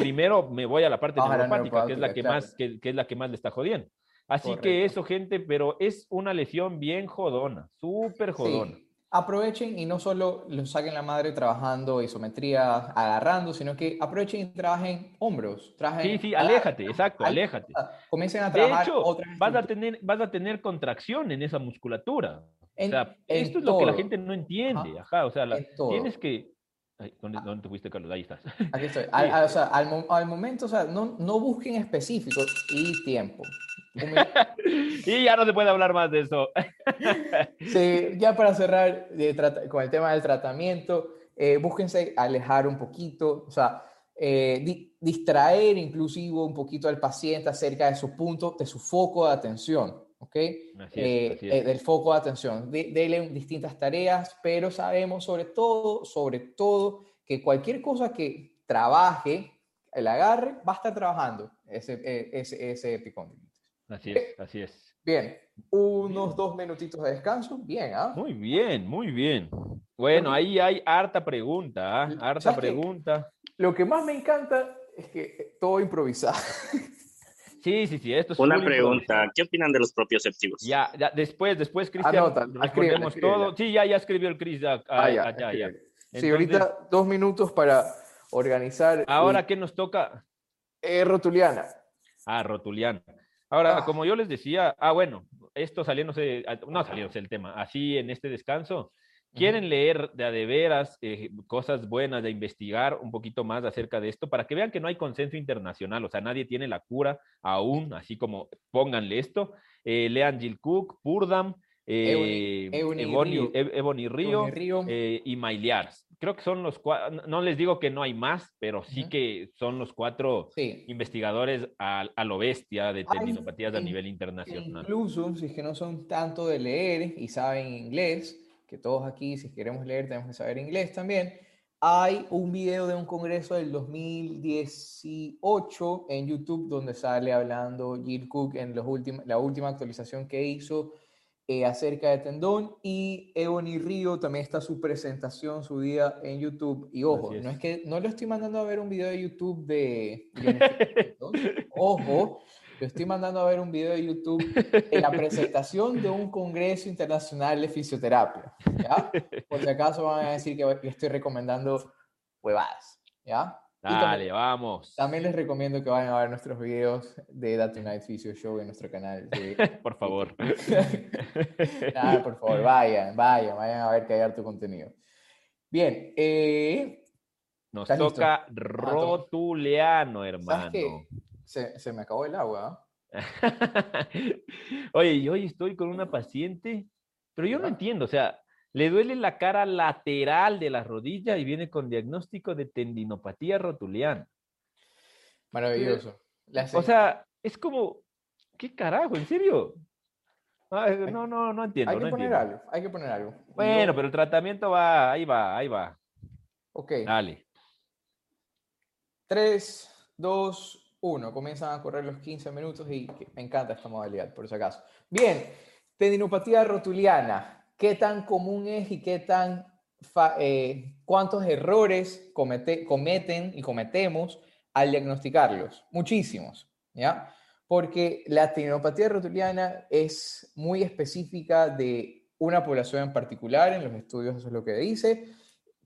primero me voy a la parte neuropática, que es la que más que, es la que más le está jodiendo. Así que eso, gente, pero es una lesión bien jodona, súper jodona aprovechen y no solo lo saquen la madre trabajando isometría, agarrando, sino que aprovechen y trabajen hombros. Trabajen, sí, sí, aléjate, exacto, aléjate. Comiencen a trabajar. De hecho, vas a, tener, vas a tener contracción en esa musculatura. o sea, esto es lo que la gente no entiende. Ajá, o sea, tienes que... ¿dónde, ¿dónde, te fuiste, Carlos? Ahí estás. Aquí estoy. Al, o sea, al, al, momento, o sea, no, no busquen específicos y tiempo. y ya no se puede hablar más de eso. sí, ya para cerrar con el tema del tratamiento, eh, búsquense alejar un poquito, o sea, eh, distraer inclusive un poquito al paciente acerca de su punto, de su foco de atención, ¿ok? Eh, del foco de atención. Dele distintas tareas, pero sabemos sobre todo, sobre todo, que cualquier cosa que trabaje, el agarre, va a estar trabajando ese, ese, ese epicóndilo. Así es, así es. Bien, unos dos minutitos de descanso. Bien, ¿ah? Muy bien, muy bien. Bueno, ahí hay harta pregunta, ¿ah? Harta pregunta. Lo que más me encanta es que todo improvisado. Sí, sí, sí, esto es Una pregunta, ¿qué opinan de los propioceptivos? Ya, ya después, después, Cristian, respondemos todo. Sí, ya, ya escribió el Cris, ya, ah, ya, ya, sí, ahorita dos minutos para organizar. Ahora, ¿qué nos toca? Eh, rotuliana. Ah, rotuliana. Ahora, ah. como yo les decía, ah, bueno, esto saliéndose, ah, no saliéndose el tema, así en este descanso, quieren leer de a de veras eh, cosas buenas, de investigar un poquito más acerca de esto, para que vean que no hay consenso internacional, o sea, nadie tiene la cura aún, así como pónganle esto, eh, lean Jill Cook, Purdam, eh, Ebony, Río, eh, y Mailiars creo que son los cuatro, no les digo que no hay más, pero sí que son los cuatro investigadores a, a, lo bestia de tendinopatías a nivel internacional. Incluso, si es que no son tanto de leer y saben inglés, que todos aquí, si queremos leer, tenemos que saber inglés también, hay un video de un congreso del 2018 en YouTube donde sale hablando Jill Cook en los la última actualización que hizo eh, acerca de tendón y Ebony Río también está su presentación, su día en YouTube. Y ojo, es. no es que no lo estoy mandando a ver un video de YouTube de... de- ojo, lo estoy mandando a ver un video de YouTube en la presentación de un congreso internacional de fisioterapia. ¿Ya? Por si acaso van a decir que estoy recomendando huevadas. ¿Ya? Y también- Dale, vamos. también les recomiendo que vayan a ver nuestros videos de That Tonight Physio Show en nuestro canal. de- Por favor. Nada, por favor, vayan, vayan, vayan a ver que hay harto contenido. Bien, eh, Nos ¿Estás listo? toca rotuliano, ¿sabes hermano. qué? Se, se me acabó el agua. ¿ah? Oye, y hoy estoy con una paciente, pero yo no entiendo, o sea, le duele la cara lateral de la rodilla y viene con diagnóstico de tendinopatía rotuliana. Maravilloso. La O se- sea, es como, ¿qué carajo? ¿En serio? Ah, Hay- no, no, no entiendo. hay que no poner entiendo. algo, hay que poner algo. Bueno, pero el tratamiento va, ahí va, ahí va. Ok, Dale. 3, 2, 1. Comienzan a correr los 15 minutos y me encanta esta modalidad, por si acaso. Bien, tendinopatía rotuliana. ¿Qué tan común es y qué tan eh, cuántos errores comete- cometen y cometemos al diagnosticarlos? Muchísimos, ¿ya? Porque la tendinopatía rotuliana es muy específica de una población en particular, en los estudios eso es lo que dice,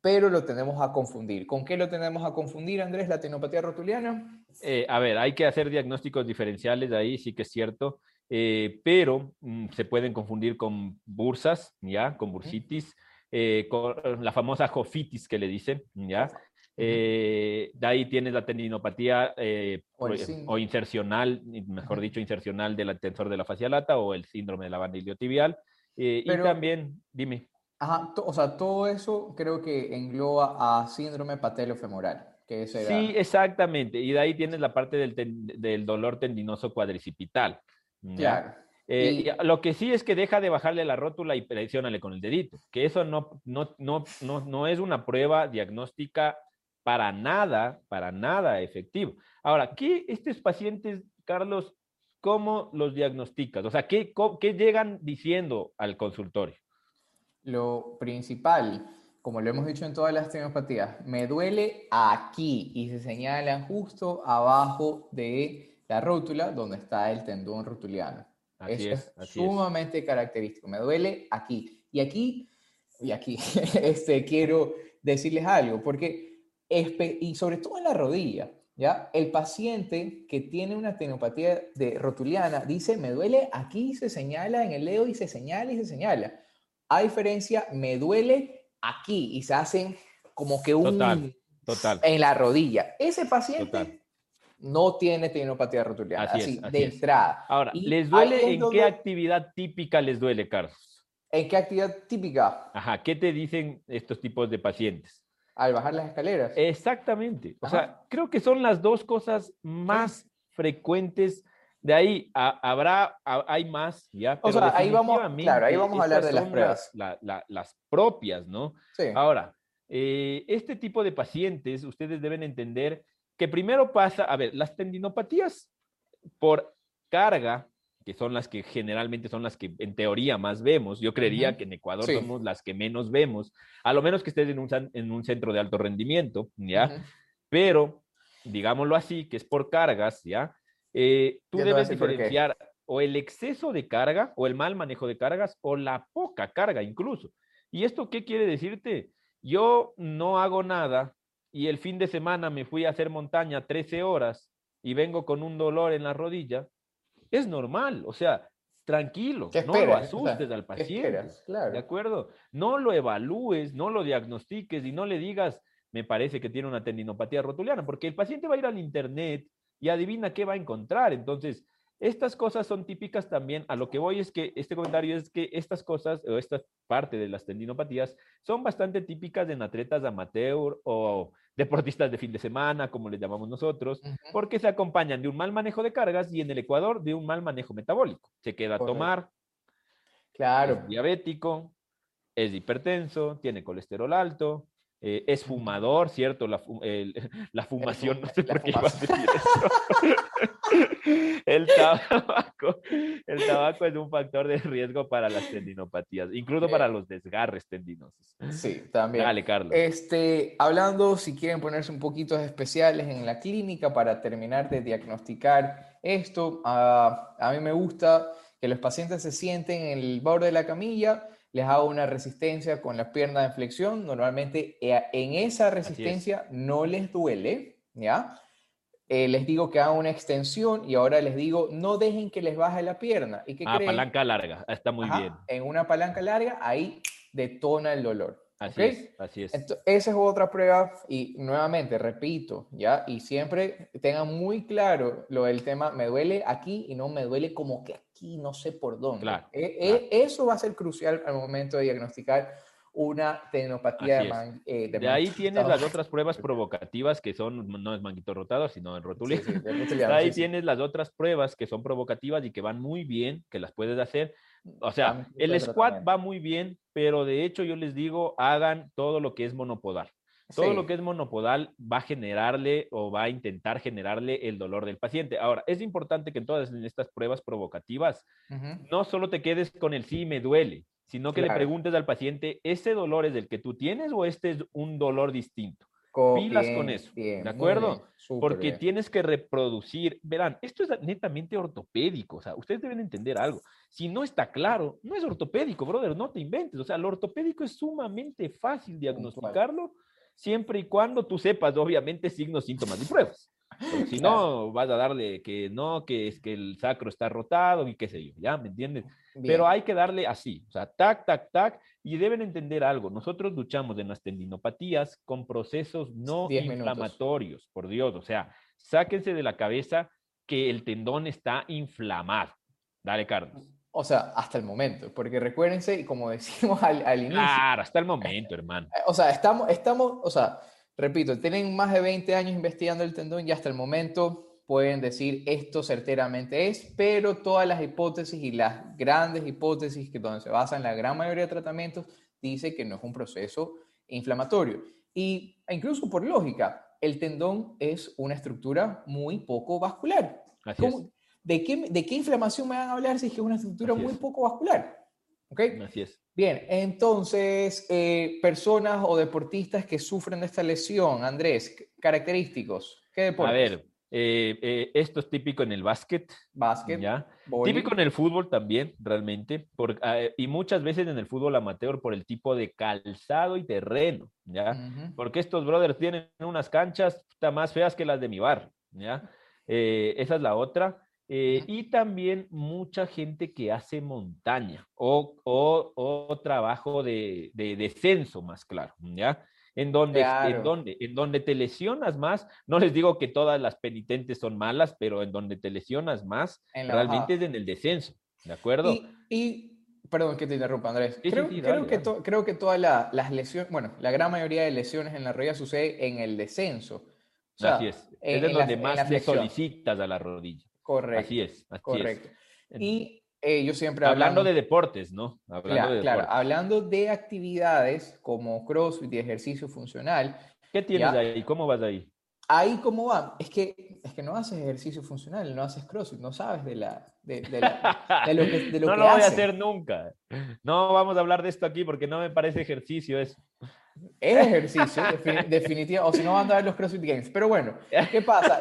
pero lo tenemos a confundir. ¿Con qué lo tenemos a confundir, Andrés, la tendinopatía rotuliana? Eh, a ver, hay que hacer diagnósticos diferenciales ahí, sí que es cierto, eh, pero mm, se pueden confundir con bursas, ¿ya? Con bursitis, eh, con la famosa jofitis que le dicen, ¿ya? Eh, de ahí tienes la tendinopatía eh, O el o, insercional, mejor dicho, insercional del tensor de la fascia lata o el síndrome de la banda iliotibial. eh, Pero- y también, dime, Ajá, o sea, todo eso creo que engloba a síndrome patelofemoral, que. Sí, exactamente. Y de ahí tienes la parte del, del dolor tendinoso cuadricipital. ¿Ya? Claro. Eh, Y- lo que sí es que deja de bajarle la rótula y presiónale con el dedito, que eso no, no, no, no, no es una prueba diagnóstica para nada, para nada efectivo. Ahora, ¿qué estos pacientes, Carlos, cómo los diagnosticas? O sea, ¿qué, qué llegan diciendo al consultorio? Lo principal, como lo hemos dicho en todas las tendinopatías, me duele aquí y se señala justo abajo de la rótula donde está el tendón rotuliano. Así Eso es, sumamente característico. Me duele aquí. Y aquí, y aquí, este, quiero decirles algo, porque, y sobre todo en la rodilla, ¿ya? El paciente que tiene una tendinopatía de rotuliana dice, me duele aquí, se señala en el dedo y se señala y se señala. A diferencia, me duele aquí y se hacen como que un... Total, total. En la rodilla. Ese paciente Total. No tiene tendinopatía rotuliana, Así así, es, así de es. entrada. Ahora, Y ¿les duele en qué actividad típica les duele, Carlos? ¿En qué actividad típica? Ajá, ¿qué te dicen estos tipos de pacientes? Al bajar las escaleras. Exactamente. O sea, creo que son las dos cosas más frecuentes. De ahí a- habrá, a- hay más, ¿ya? O sea, ahí vamos- claro, ahí vamos a hablar de las pruebas. la- la- las propias, ¿no? Sí. Ahora, eh, este tipo de pacientes, ustedes deben entender que primero pasa, a ver, las tendinopatías por carga, que son las que generalmente son las que en teoría más vemos, yo creería que en Ecuador Sí. somos las que menos vemos, a lo menos que estés en un, en un centro de alto rendimiento, ¿ya? Pero, digámoslo así, que es por cargas, ¿ya? Eh, tú Ya debes diferenciar o el exceso de carga o el mal manejo de cargas o la poca carga incluso. ¿Y esto qué quiere decirte? Yo no hago nada y el fin de semana me fui a hacer montaña 13 horas y vengo con un dolor en la rodilla. Es normal, o sea, tranquilo, ¿Qué no lo esperas? O sea, asustes al ¿Qué paciente. Claro. ¿De acuerdo? No lo evalúes, no lo diagnostiques y no le digas, me parece que tiene una tendinopatía rotuliana, porque el paciente va a ir al internet y adivina qué va a encontrar. Entonces, estas cosas son típicas también. A lo que voy es que este comentario es que estas cosas o esta parte de las tendinopatías son bastante típicas en atletas amateur o deportistas de fin de semana, como les llamamos nosotros, porque se acompañan de un mal manejo de cargas y en el Ecuador de un mal manejo metabólico. Se queda a tomar, Claro. es diabético, es hipertenso, tiene colesterol alto, eh, es fumador, ¿cierto? La, la fumación, no sé por qué iba a decir eso. el, tabaco, el tabaco es un factor de riesgo para las tendinopatías, incluso para los desgarres tendinosos. Sí, también. Dale, Carlos. Este, hablando, si quieren ponerse un poquito especiales en la clínica para terminar de diagnosticar esto, a mí me gusta que los pacientes se sienten en el borde de la camilla les hago una resistencia con las piernas de flexión. Normalmente eh, en esa resistencia no les duele, ¿ya? Eh, les digo que hagan una extensión y ahora les digo no dejen que les baje la pierna. ¿Y qué ah, palanca larga, está muy bien. En una palanca larga, ahí detona el dolor. Así es, así es. esa es otra prueba y nuevamente, repito, ¿ya? Y siempre tengan muy claro lo del tema, me duele aquí y no me duele como que aquí, no sé por dónde. Claro, e, e, Eso va a ser crucial al momento de diagnosticar una tenopatía de, eh, de, ahí tienes las otras pruebas provocativas que son, no es manguito rotado, sino en rotulio. ahí tienes las otras pruebas que son provocativas y que van muy bien, que las puedes hacer. O sea, el squat va muy bien, pero de hecho yo les digo, hagan todo lo que es monopodal. Todo lo que es monopodal va a generarle o va a intentar generarle el dolor del paciente. Ahora, es importante que en todas estas pruebas provocativas no solo te quedes con el sí me duele, sino que le preguntes al paciente, ¿ese dolor es el que tú tienes o este es un dolor distinto? Pilas con eso, ¿de acuerdo? Porque tienes que reproducir, verán, esto es netamente ortopédico, o sea, ustedes deben entender algo. Si no está claro, no es ortopédico, brother, no te inventes, o sea, lo ortopédico es sumamente fácil diagnosticarlo siempre y cuando tú sepas, obviamente, signos, síntomas y pruebas. si no, vas a darle que no, que es que el sacro está rotado y qué sé yo, ¿ya? ¿Me entiendes? Pero hay que darle así, o sea, tac, tac, tac, y deben entender algo. Nosotros luchamos en las tendinopatías con procesos no inflamatorios, por Dios, o sea, sáquense de la cabeza que el tendón está inflamado. Dale, Carlos. O sea, hasta el momento, porque recuérdense, como decimos al, al inicio. Claro, hasta el momento, hermano. O sea, estamos, estamos, o sea, repito, tienen más de 20 años investigando el tendón y hasta el momento pueden decir esto certeramente es, pero todas las hipótesis y las grandes hipótesis que donde se basan la gran mayoría de tratamientos dice que no es un proceso inflamatorio. Y e incluso por lógica, el tendón es una estructura muy poco vascular. ¿De, qué, ¿De qué inflamación me van a hablar si es que es una estructura muy poco vascular? ¿Ok? Así es. Bien, entonces, eh, personas o deportistas que sufren de esta lesión, Andrés, característicos, ¿qué deportes? A ver, eh, eh, esto es típico en el básquet. Básquet. ¿ya? Típico en el fútbol también, realmente. Por, ah, y muchas veces en el fútbol amateur por el tipo de calzado y terreno. ¿ya? Porque estos brothers tienen unas canchas más feas que las de mi bar. ¿ya? Eh, esa es la otra. Y también mucha gente que hace montaña o, o, o trabajo de, de, descenso, más claro. ¿ya? en donde, en donde, en donde te lesionas más, no les digo que todas las penitentes son malas, pero en donde te lesionas más, realmente es en el descenso, ¿de acuerdo? Y, perdón que te interrumpa, Andrés. creo, que creo que todas las lesiones, bueno, la gran mayoría de lesiones en la rodilla sucede en el descenso. así es, es donde más te solicitas a la rodilla. Correcto. Así es, así correcto. Y eh, yo siempre hablando, de deportes, ¿no? Hablando claro, de hablando de actividades como CrossFit y ejercicio funcional. ¿Qué tienes ahí? ¿Cómo vas ahí? Ahí cómo va, es que, es que no haces ejercicio funcional, no haces CrossFit, no sabes de, la, de, lo que, de No lo voy a hacer nunca. No vamos a hablar de esto aquí porque no me parece ejercicio eso. Es ejercicio, definitivamente, o si no van a ver los CrossFit Games. Pero bueno, ¿qué pasa?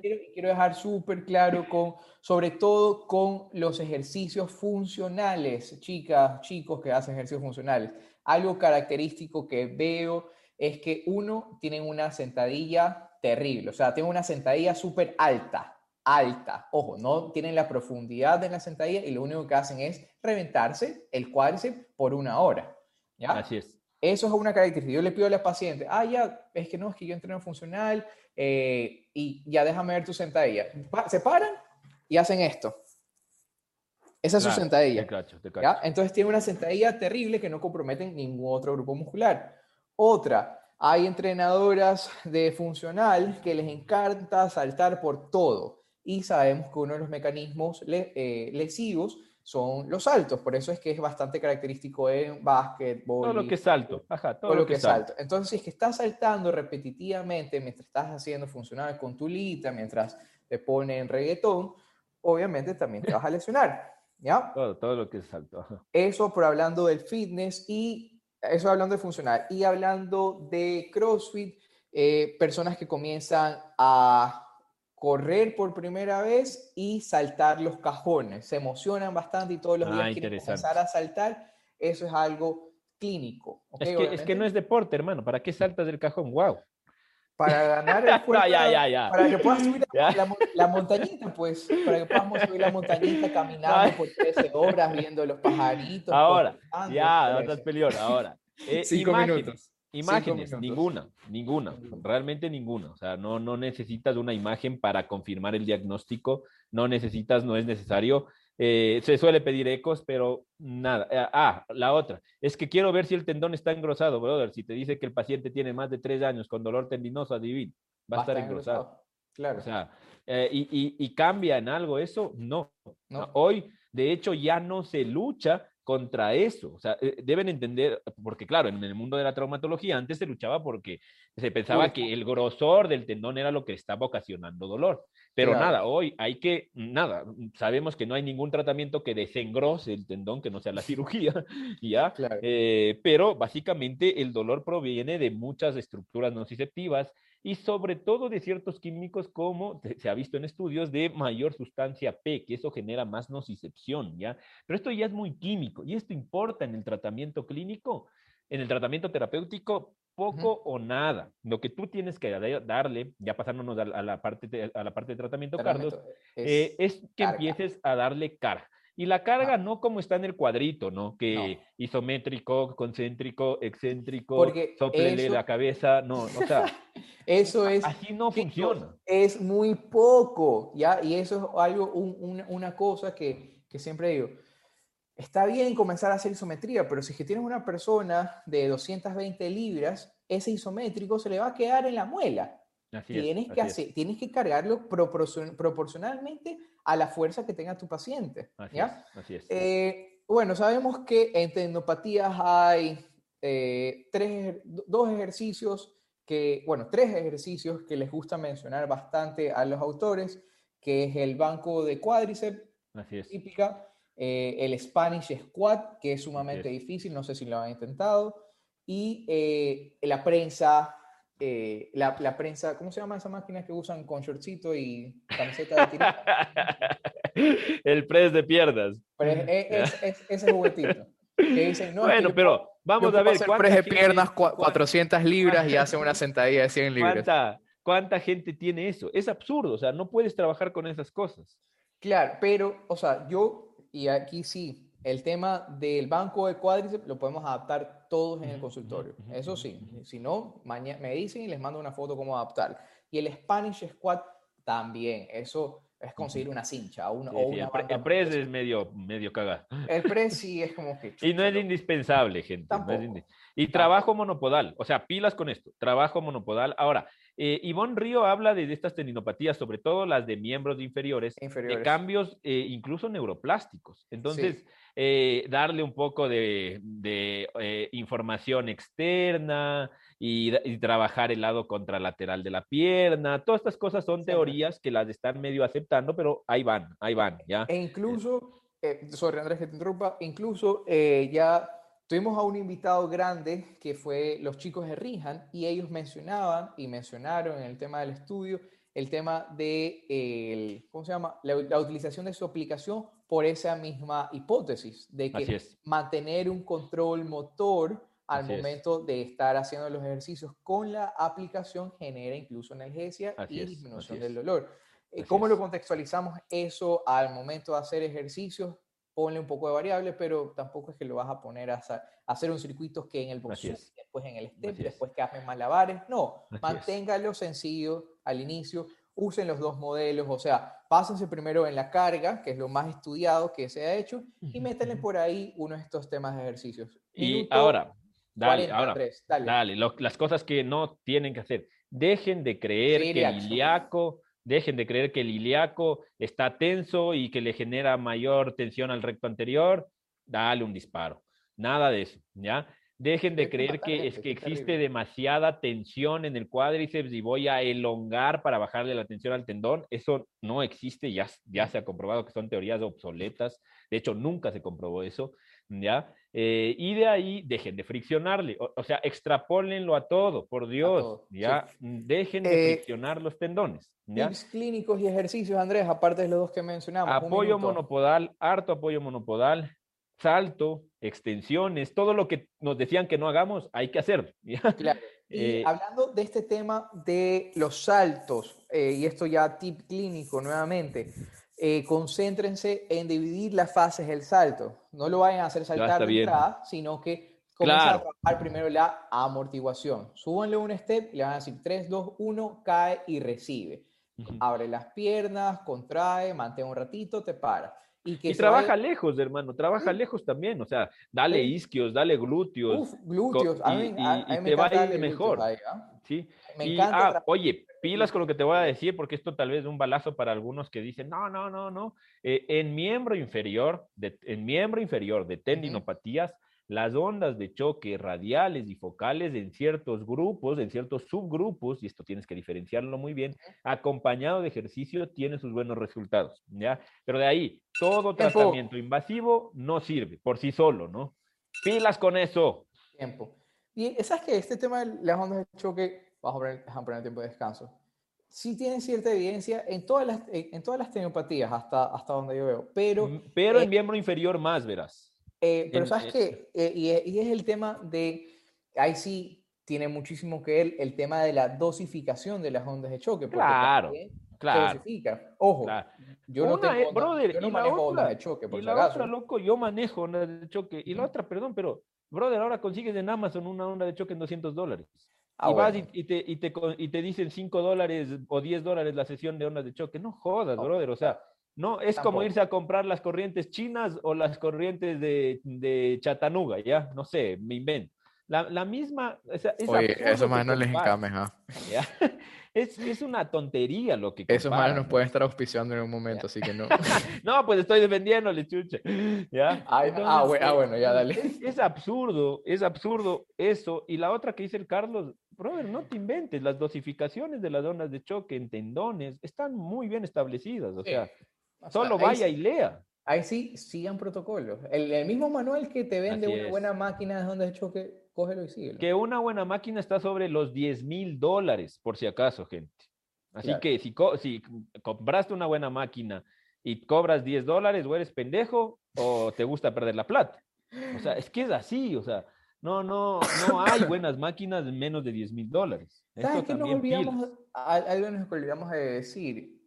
quiero, dejar súper claro con, sobre todo con los ejercicios funcionales, chicas, chicos que hacen ejercicios funcionales. Algo característico que veo es que uno tiene una sentadilla terrible, o sea, tiene una sentadilla súper alta, alta. Ojo, no tienen la profundidad de la sentadilla y lo único que hacen es reventarse el cuádriceps por una hora. Así es. Eso es una característica. Yo le pido a la paciente, ah, ya, es que no, es que yo entreno funcional eh, y ya déjame ver tu sentadilla. Se paran y hacen esto. Esa es su sentadilla. Entonces tiene una sentadilla terrible que no compromete ningún otro grupo muscular. Otra, hay entrenadoras de funcional que les encanta saltar por todo y sabemos que uno de los mecanismos eh, lesivos son los saltos. Por eso es que es bastante característico en básquetbol. Todo lo que es salto. Ajá, todo, lo, que, es salto. Entonces, si es que estás saltando repetitivamente mientras estás haciendo funcionar con tu lita, mientras te ponen reggaetón, obviamente también te vas a lesionar. ¿Ya? Todo, todo lo que es salto. Eso por hablando del fitness y eso hablando de funcionar. Y hablando de CrossFit, eh, personas que comienzan a correr por primera vez y saltar los cajones. Se emocionan bastante y todos los días ah, quieren comenzar a saltar. Eso es algo clínico. Es, que, es, que, no es deporte, hermano. ¿Para qué saltas del cajón? ¡Wow! Para ganar el fuerza, ya, ya, ya. para que puedas subir la, montañita, pues, para que podamos subir la montañita caminando por 13 horas, viendo los pajaritos. Ahora, ya, no estás peleón, ahora. Eh, Cinco minutos. Imágenes, ninguna, ninguna, realmente ninguna. O sea, no, no necesitas una imagen para confirmar el diagnóstico, no necesitas, no es necesario. Eh, se suele pedir ecos, pero nada. Eh, ah, la otra, es que quiero ver si el tendón está engrosado, brother. Si te dice que el paciente tiene más de tres años con dolor tendinoso, adivin, va, a estar engrosado. Claro. O sea, eh, y, y, cambia en algo eso, no. no. Hoy, de hecho, ya no se lucha contra eso. O sea, eh, deben entender, porque claro, en el mundo de la traumatología antes se luchaba porque se pensaba que el grosor del tendón era lo que estaba ocasionando dolor. Pero nada, hoy hay que, nada, sabemos que no hay ningún tratamiento que desengrose el tendón, que no sea la cirugía, ¿ya? Eh, pero básicamente el dolor proviene de muchas estructuras nociceptivas y sobre todo de ciertos químicos como se ha visto en estudios de mayor sustancia P, que eso genera más nocicepción, ¿ya? Pero esto ya es muy químico y esto importa en el tratamiento clínico, en el tratamiento terapéutico, poco o nada. Lo que tú tienes que darle, ya pasándonos a, la, parte de, a la parte de tratamiento, Carlos, es, eh, que empieces a darle carga. Y la carga no como está en el cuadrito, ¿no? Que isométrico, concéntrico, excéntrico, soplele la cabeza, no, o sea, eso es... Así no funciona. Es muy poco, ¿ya? Y eso es algo, una cosa que, que siempre digo. Está bien comenzar a hacer isometría, pero si es que tienes una persona de 220 libras, ese isométrico se le va a quedar en la muela. Tienes, que hacer, tienes que cargarlo proporcionalmente a la fuerza que tenga tu paciente. Así ¿ya? Es, así es. Eh, bueno, sabemos que en tendinopatías hay eh, tres, dos ejercicios que, bueno, tres ejercicios que les gusta mencionar bastante a los autores, que es el banco de cuádriceps, así es. típica, eh, el Spanish Squat, que es sumamente difícil, no sé si lo han intentado, y la prensa eh, la, la, prensa, ¿cómo se llama esa máquina que usan con shortcito y camiseta de tirada? El press de piernas. es, es, ese juguetito. Que dicen, no, bueno, pero vamos a ver. El press de piernas 400 libras y hace una sentadilla de 100 libras. ¿Cuánta, ¿Cuánta gente tiene eso? Es absurdo, o sea, no puedes trabajar con esas cosas. Claro, pero, o sea, yo, y aquí sí, el tema del banco de cuádriceps lo podemos adaptar todos en el consultorio. Eso sí, si no, mañana me dicen y les mando una foto cómo adaptar. Y el Spanish Squat también, eso es conseguir una cincha o una, el, press es medio, medio cagado. El press sí es como que... y no es indispensable, gente. y trabajo monopodal, o sea, pilas con esto, trabajo monopodal. Ahora, eh, Ivonne Río habla de, estas tendinopatías, sobre todo las de miembros inferiores, de cambios eh, incluso neuroplásticos. Entonces, eh, darle un poco de, eh, información externa y, trabajar el lado contralateral de la pierna. Todas estas cosas son teorías que las están medio aceptando, pero ahí van, ahí van, ¿ya? E incluso, sorry Andrés que te interrumpa, incluso ya tuvimos a un invitado grande que fue los chicos de Rihan y ellos mencionaban y mencionaron en el tema del estudio el tema de, el, ¿cómo se llama? La, utilización de su aplicación por esa misma hipótesis, de que mantener un control motor al momento de estar haciendo los ejercicios con la aplicación genera incluso analgesia y disminución del dolor. Eh, ¿Cómo lo contextualizamos eso al momento de hacer ejercicios? Ponle un poco de variables, pero tampoco es que lo vas a poner a, hacer un circuito que en el boxeo, después en el step, después que hagan malabares. No, manténgalo sencillo al inicio, usen los dos modelos, o sea, pásense primero en la carga, que es lo más estudiado que se ha hecho, y métanle por ahí uno de estos temas de ejercicios. Y ahora, dale, ahora, dale, las cosas que no tienen que hacer. Dejen de creer que el ilíaco Dejen de creer que el ilíaco está tenso y que le genera mayor tensión al recto anterior. Dale un disparo. Nada de eso, ¿ya? Dejen de creer que es que existe demasiada tensión en el cuádriceps y voy a elongar para bajarle la tensión al tendón. Eso no existe, ya, ya se ha comprobado que son teorías obsoletas. De hecho, nunca se comprobó eso, ¿ya? Eh, y de ahí dejen de friccionarle, o, sea, extrapólenlo a todo, por Dios, ¿ya? Dejen de eh, friccionar los tendones. ¿ya? Tips clínicos y ejercicios, Andrés, aparte de los dos que mencionamos. Apoyo monopodal, harto apoyo monopodal, salto, extensiones, todo lo que nos decían que no hagamos, hay que hacerlo. Claro. Y eh, hablando de este tema de los saltos, y esto ya tip clínico nuevamente, eh, concéntrense en dividir las fases del salto. No lo vayan a hacer saltar de entrada, sino que comiencen a trabajar primero la amortiguación. Súbanle un step y le van a decir 3, 2, 1, cae y recibe. Abre las piernas, contrae, mantén un ratito, te para. Y, trabaja lejos, hermano, trabaja lejos también, o sea, dale isquios, dale glúteos. Uf, glúteos, a mí, y, te va a ir mejor. ¿ah? ¿Sí? Me encanta. Ah, oye, pilas con lo que te voy a decir, porque esto tal vez es un balazo para algunos que dicen, no, no, no, no. Eh, en miembro inferior, de, en miembro inferior de tendinopatías, las ondas de choque radiales y focales en ciertos grupos, en ciertos subgrupos, y esto tienes que diferenciarlo muy bien, acompañado de ejercicio, tiene sus buenos resultados, ¿ya? Pero de ahí, todo tratamiento invasivo no sirve por sí solo, ¿no? Pilas con eso. Tiempo. Y sabes que este tema de las ondas de choque, vamos a poner, tiempo de descanso, sí tiene cierta evidencia en todas las, en todas las tenopatías, hasta, hasta donde yo veo, pero... Mm, pero en miembro inferior más, verás. Eh, pero sabes que, eh, y, es el tema de, ahí sí tiene muchísimo que ver el tema de la dosificación de las ondas de choque. Claro, claro. dosifica. Ojo, yo no, tengo brother, yo no manejo ondas de choque, por y la otra, loco, yo manejo ondas de choque. Y la otra, perdón, pero, brother, ahora consigues en Amazon una onda de choque en 200 dólares. Ah, y vas y, te, y, te, y te dicen 5 dólares o 10 dólares la sesión de ondas de choque. No jodas, brother, o sea no, es como irse a comprar las corrientes chinas o las corrientes de, de Chattanooga, ¿ya? No sé, me invento. La, la misma... Es, Oye, eso más no les encame, Es, es, una tontería lo que Eso más nos puede estar auspiciando en un momento, así que no. no, pues estoy defendiéndole, chucha. ¿Ya? ah, ah, bueno, ya dale. Es, absurdo, es absurdo eso. Y la otra que dice el Carlos, brother, no te inventes, las dosificaciones de las zonas de choque en tendones están muy bien establecidas. O sea, Solo vaya y lea. Ahí sí, sigan protocolos. El, mismo manual que te vende una buena máquina de donde de choque, cógelo y síguelo. Que una buena máquina está sobre los 10 mil dólares, por si acaso, gente. Así que si, si compraste una buena máquina y cobras 10 dólares, o eres pendejo o te gusta perder la plata. O sea, es que es así, o sea, no, no, no hay buenas máquinas de menos de 10 mil dólares. ¿Sabes que nos olvidamos, algo nos olvidamos de decir?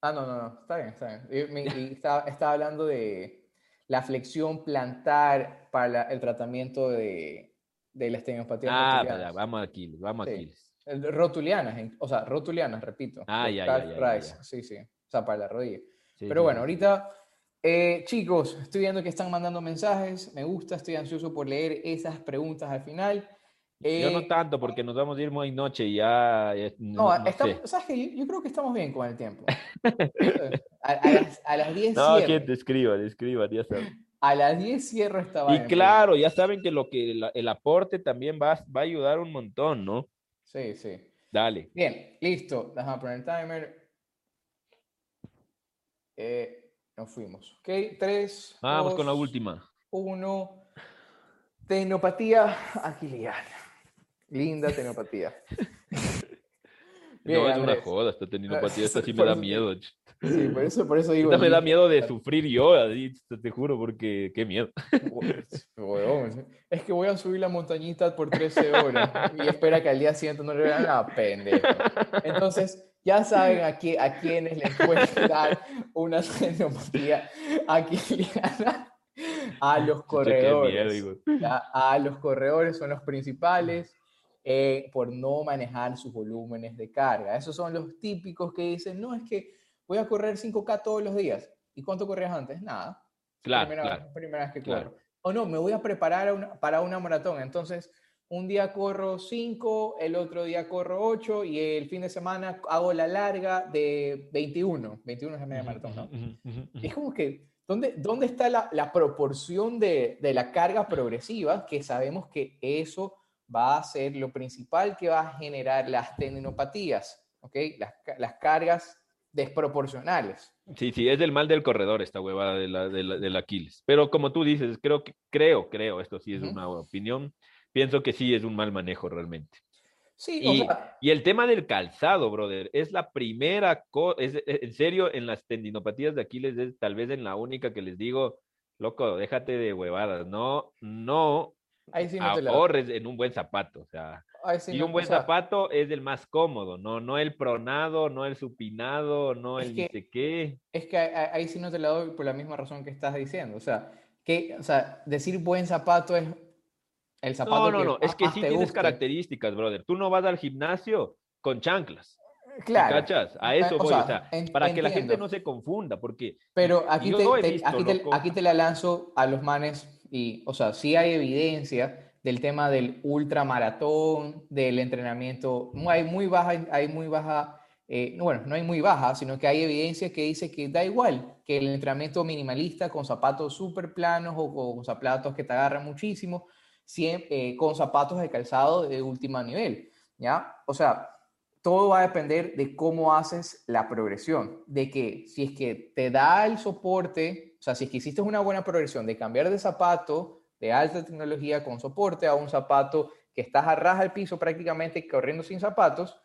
Ah, no, no, no, está bien, está bien. estaba, hablando de la flexión plantar para el tratamiento de, de la estenopatías Ah, vamos aquí, vamos aquí. Rotulianas, o sea, rotulianas, repito. Ah, ya, ya, ya, Sí, sí, o sea, para la rodilla. Pero bueno, ahorita, eh, chicos, estoy viendo que están mandando mensajes, me gusta, estoy ansioso por leer esas preguntas al final. yo no eh, tanto, porque nos vamos a ir muy noche y ya... no, ¿sabes qué? Yo, creo que estamos bien con el tiempo. a, las, 10 No, que te escriban, escriban, ya saben. A las 10 cierro esta Y claro, ya saben que lo que el, aporte también va, va a ayudar un montón, ¿no? Sí, sí. Dale. Bien, listo. Déjame poner el timer. Eh, nos fuimos. Ok, 3. Vamos con la última. 1. Tenopatía aquiliar. Linda tenopatía. no, es una joda, esta tenopatía, esta sí me da miedo. Sí, por eso, por eso digo. Esta me da miedo de sufrir yo, así, te juro, porque qué miedo. Es que voy a subir la montañita por 13 horas y espera que al día siguiente no le vean la pendejo. Entonces, ya saben a, qué, a quiénes les puede dar una aquiliana. A los corredores. a los corredores son los principales eh, por no manejar sus volúmenes de carga. Esos son los típicos que dicen, no, es que voy a correr 5K todos los días. ¿Y cuánto corrías antes? Nada. Claro, primera, claro. primera vez que corro. O no, me voy a preparar para una maratón. Entonces, un día corro 5, el otro día corro 8 y el fin de semana hago la larga de 21. 21 es el media maratón, ¿no? Es como que, ¿dónde, dónde está la, la proporción de, de, la carga progresiva? Que sabemos que eso va a ser lo principal que va a generar las tendinopatías, ¿ok? Las, las cargas desproporcionales. Sí, sí, es del mal del corredor esta huevada de la, de la, del Aquiles. Pero como tú dices, creo que, creo, creo, esto sí es uh -huh. una opinión, pienso que sí es un mal manejo realmente. Sí, y, o sea, y el tema del calzado, brother, es la primera cosa, es, en serio, en las tendinopatías de Aquiles es tal vez en la única que les digo, loco, déjate de huevadas, no, no, Ahí sí no ahorres en un buen zapato, o sea, sí y no, un buen o sea, zapato es el más cómodo, no, no el pronado, no el supinado, no el que- ni sé qué. Es que ahí, sí no te la doy por la misma razón que estás diciendo. O sea, que, o sea, decir buen zapato es el zapato No, no, no, es que sí te tienes guste. características, brother. Tú no vas al gimnasio con chanclas. Claro. ¿Cachas? A eso O voy, sea, o sea, para que la gente entiendo. no se confunda, porque Pero aquí, te, te- visto, aquí, te, aquí te la lanzo a los manes y, o sea, sí hay evidencia del tema del ultramaratón, del entrenamiento. Hay muy baja, hay muy baja, eh, no, bueno, no hay muy baja, sino que hay evidencia que dice que da igual que el entrenamiento minimalista con zapatos súper planos o con zapatos que te agarran muchísimo, siem- eh, con zapatos de calzado de último nivel, ¿ya? O sea, todo va a depender de cómo haces la progresión, de que si es que te da el soporte, o sea, si es que hiciste una buena progresión de cambiar de zapato de alta tecnología con soporte a un zapato que estás a ras al piso prácticamente corriendo sin zapatos,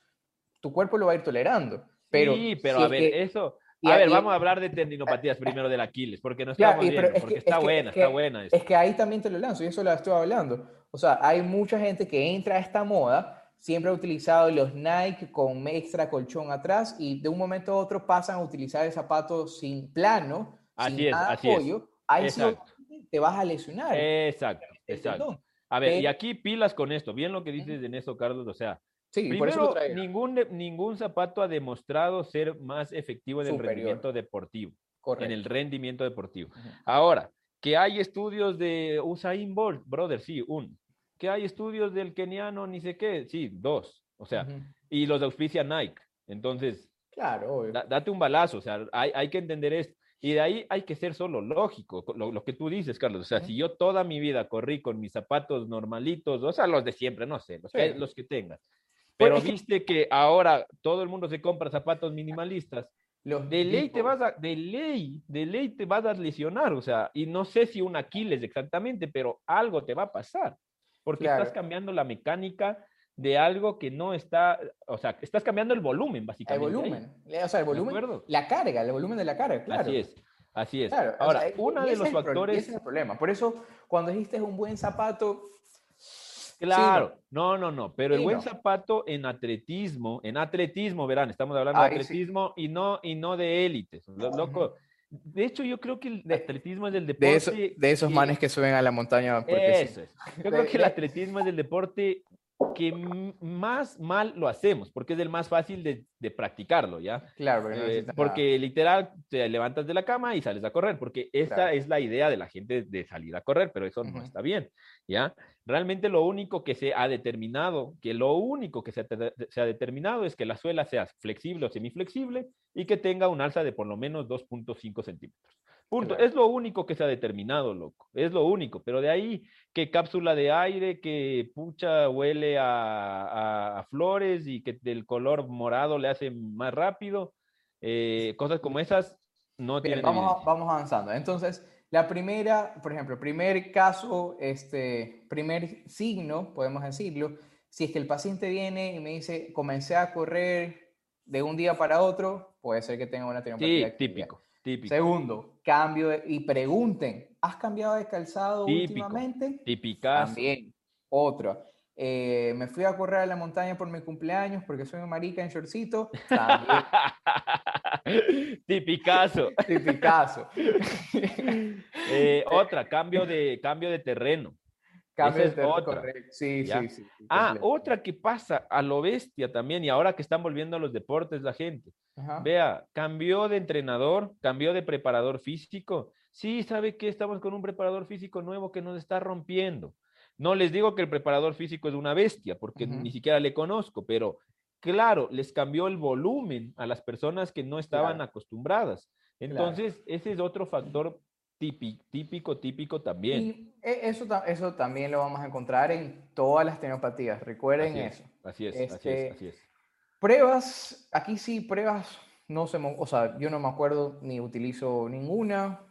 tu cuerpo lo va a ir tolerando. Pero sí, pero si a es ver, que- eso. A ver, y- vamos a hablar de tendinopatías primero del Aquiles, porque no estamos viendo, es porque que- está es buena, que- está buena. eso. Es que ahí también te lo lanzo, y eso lo estoy hablando. O sea, hay mucha gente que entra a esta moda, siempre ha utilizado los Nike con extra colchón atrás, y de un momento a otro pasan a utilizar el zapato sin plano, Así sin es, nada así es. apoyo. Ahí sí Exacto. te vas a lesionar. Exacto, el exacto. A ver, y aquí pilas con esto, bien lo que dices en eso, Carlos, o sea, Sí, por eso lo primero, traigo. ningún, ningún zapato ha demostrado ser más efectivo en el Superior. rendimiento deportivo, en Correcto. el rendimiento deportivo. Ahora, que hay estudios de Usain Bolt, brother, sí, un. Que hay estudios del keniano, ni sé qué, sí, dos. O sea, y los auspicia Nike. Entonces, Claro, da- date un balazo, o sea, hay, hay que entender esto. Y de ahí hay que ser solo lógico, co- lo, lo que tú dices, Carlos. O sea, si yo toda mi vida corrí con mis zapatos normalitos, o sea, los de siempre, no sé, los, que, Sí. los que tengas. Pues Pero es que- viste que ahora todo el mundo se compra zapatos minimalistas. Los De ley te vas a, de ley, de ley te vas a lesionar, o sea, y no sé si un Aquiles exactamente, pero algo te va a pasar, porque Claro. estás cambiando la mecánica de algo que no está, o sea, estás cambiando el volumen, El básicamente. ahí. volumen. O sea, el volumen, la carga, el volumen de la carga, claro. Así es, así es. Claro, o Ahora, sea, y uno de los es el y factores, ese es el problema. Por eso, cuando dijiste un buen zapato, claro, no, no, no, pero el Sí, buen no. zapato en atletismo, en atletismo, verán, estamos hablando Ahí de sí. atletismo y no y no de élites, Ujú. loco. De hecho, yo creo que el De- atletismo es el deporte de, eso- de esos que- manes que suben a la montaña porque sí. Eso es. Yo creo De- que el atletismo es el deporte que más mal lo hacemos, porque es el más fácil de, de practicarlo, ¿ya? Claro, porque no Eh, necesitas porque literal te levantas de la cama y sales a correr, porque esta Claro. es la idea de la gente de salir a correr, pero eso no está bien, ¿ya? Realmente lo único que se ha determinado, que lo único que se ha, te- se ha determinado es que la suela sea flexible o semiflexible y que tenga un alza de por lo menos 2.5 centímetros. Punto. Claro. Es lo único que se ha determinado, loco. Es lo único. Pero de ahí que cápsula de aire, que pucha huele a, a- a flores y que del color morado le hace más rápido, eh, cosas como esas no Bien, tienen vamos, a- vamos avanzando. Entonces, la primera, por ejemplo, primer caso, este, primer signo, podemos decirlo, si es que el paciente viene y me dice, comencé a correr de un día para otro, puede ser que tenga una Sí, tendinopatía activa. típico, típico, Segundo, cambio de- y pregunten, ¿has cambiado de calzado Típico. últimamente? típicas. También. Otro. Eh, me fui a correr a la montaña por mi cumpleaños porque soy un marica en shortcito. Tipicazo. Tipicazo. Eh, otra, cambio de, cambio de terreno. Cambio Esa de es terreno, otra. correcto. Sí, sí, sí. sí, Ah, completo. otra que pasa a lo bestia también, y ahora que están volviendo a los deportes la gente. Ajá. Vea, cambió de entrenador, cambió de preparador físico. Sí, ¿sabe qué? Estamos con un preparador físico nuevo que nos está rompiendo. No les digo que el preparador físico es una bestia, porque ni siquiera le conozco, pero claro, les cambió el volumen a las personas que no estaban Claro. acostumbradas. Entonces, ese es otro factor típico, típico, típico también. Y e- eso, eso también lo vamos a encontrar en todas las tenopatías. Recuerden Así es, eso. Así es, así Este, es, así es. Pruebas, aquí sí, pruebas, no se me, o sea, yo no me acuerdo ni utilizo ninguna.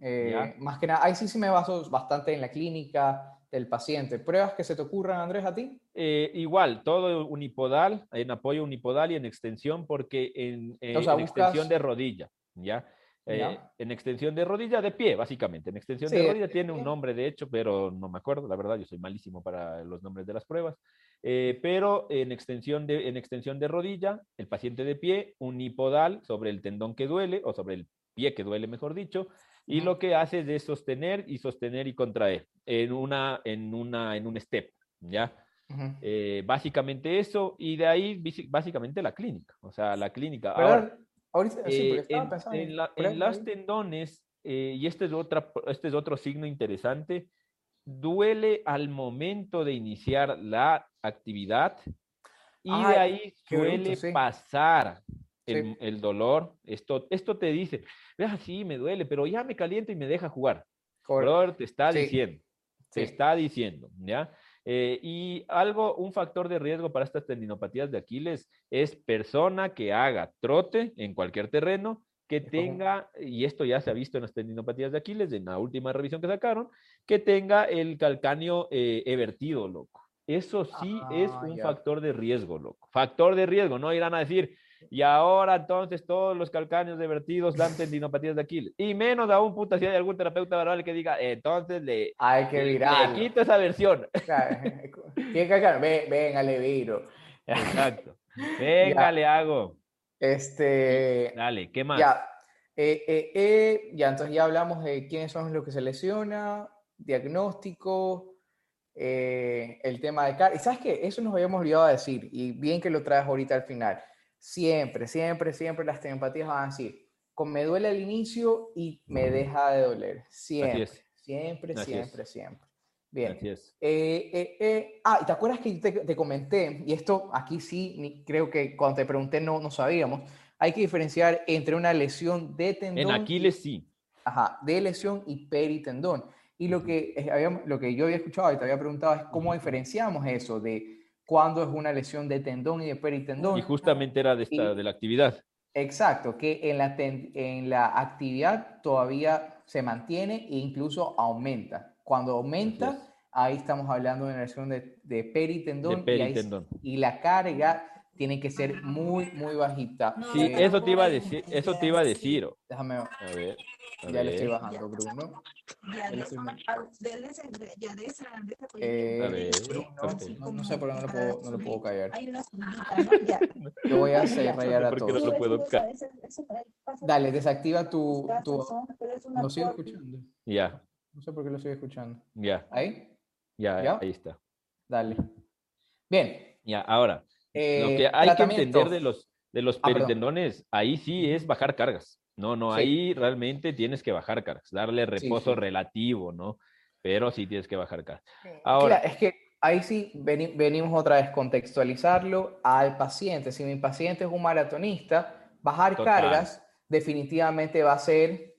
eh, más que nada, ahí sí, sí me baso bastante en la clínica del paciente. ¿Pruebas que se te ocurran, Andrés, a ti? Eh, igual, todo unipodal, en apoyo unipodal y en extensión, porque en, eh, O sea, en extensión de rodilla, ¿ya? Eh, Ya. En extensión de rodilla, de pie, básicamente. En extensión Sí, de rodilla tiene un nombre, de hecho, pero no me acuerdo, la verdad, yo soy malísimo para los nombres de las pruebas. Pero en extensión, de, en extensión de rodilla, el paciente de pie, unipodal sobre el tendón que duele, o sobre el pie que duele, mejor dicho, y lo que hace es sostener y sostener y contraer en, una, en, una, en un step, ¿ya? Ujú. Eh, básicamente eso, y de ahí básicamente la clínica. O sea, la clínica. Ahora, ¿Verdad? Ahorita, sí, eh, en, en la- en ahí. tendones, eh, y este es, otra, este es otro signo interesante, duele al momento de iniciar la actividad y de Ay, ahí qué bruto, suele sí. pasar el, Sí. el dolor. Esto, esto te dice, "Ah, sí, me duele, pero ya me caliento y me deja jugar. Correcto. Brother, te está Sí. diciendo, te Sí. está diciendo, ¿ya? Eh, y algo, un factor de riesgo para estas tendinopatías de Aquiles es persona que haga trote en cualquier terreno, que tenga, y esto ya se ha visto en las tendinopatías de Aquiles, en la última revisión que sacaron, que tenga el calcáneo eh, evertido, loco. Eso sí es Ah, un factor de riesgo, loco. Factor de riesgo, no irán a decir, y ahora entonces todos los calcáneos divertidos dan tendinopatías de Aquiles. Y menos aún, puta, si hay algún terapeuta verbal que diga, entonces le, Hay que le virar. quito esa versión. Tiene que acá, ven, ven, Aleviro. Exacto. Venga, le hago. Este, Dale, ¿qué más? ya, eh, eh, eh, ya, entonces ya hablamos de quiénes son los que se lesiona, diagnóstico, eh, el tema de car Y sabes qué, eso nos habíamos olvidado de decir, y bien que lo traes ahorita al final. Siempre, siempre, siempre las tenopatías van a decir, con me duele al inicio y me deja de doler. Siempre, siempre, Así es. siempre, siempre. Bien. Así es. Eh, eh, eh, ah, ¿y te acuerdas que te, te comenté? Y esto aquí sí, creo que cuando te pregunté no, no sabíamos. Hay que diferenciar entre una lesión de tendón. En Aquiles sí. Ajá, de lesión y peritendón. Y lo que, eh, habíamos- lo que yo había escuchado y te había preguntado es cómo diferenciamos eso de cuándo es una lesión de tendón y de peritendón. Y justamente era de, esta, Y- de la actividad. Exacto, que en la, ten- en la actividad todavía se mantiene e incluso aumenta. Cuando aumenta, es. ahí estamos hablando de una lesión de, de peritendón, De y ahí- peritendón. Y, la carga tiene que ser muy, muy bajita. Sí, Eh, eso te iba a decir, eso te iba a decir. Déjame, A ver, a ya le estoy ver. bajando, Bruno. Ya Eh, ver, no, no sé por qué no lo puedo, no lo puedo callar. Lo voy a hacer Ya. rayar a ¿Por qué no todos. lo puedo Dale, desactiva tu... tu ¿Lo sigo escuchando? Ya, No sé por qué lo sigo escuchando. ya, ¿Ahí? ya, ¿Ya? ahí está. Dale. Bien. Ya, ahora, lo eh, que hay que entender de los, de los Ah, ahí sí es bajar cargas. No, no, Sí. ahí realmente tienes que bajar cargas, darle reposo sí. relativo, ¿no? Pero sí tienes que bajar cargas. Ahora, es que ahí sí veni- venimos otra vez contextualizarlo al paciente. Si mi paciente es un maratonista, bajar Total. cargas definitivamente va a ser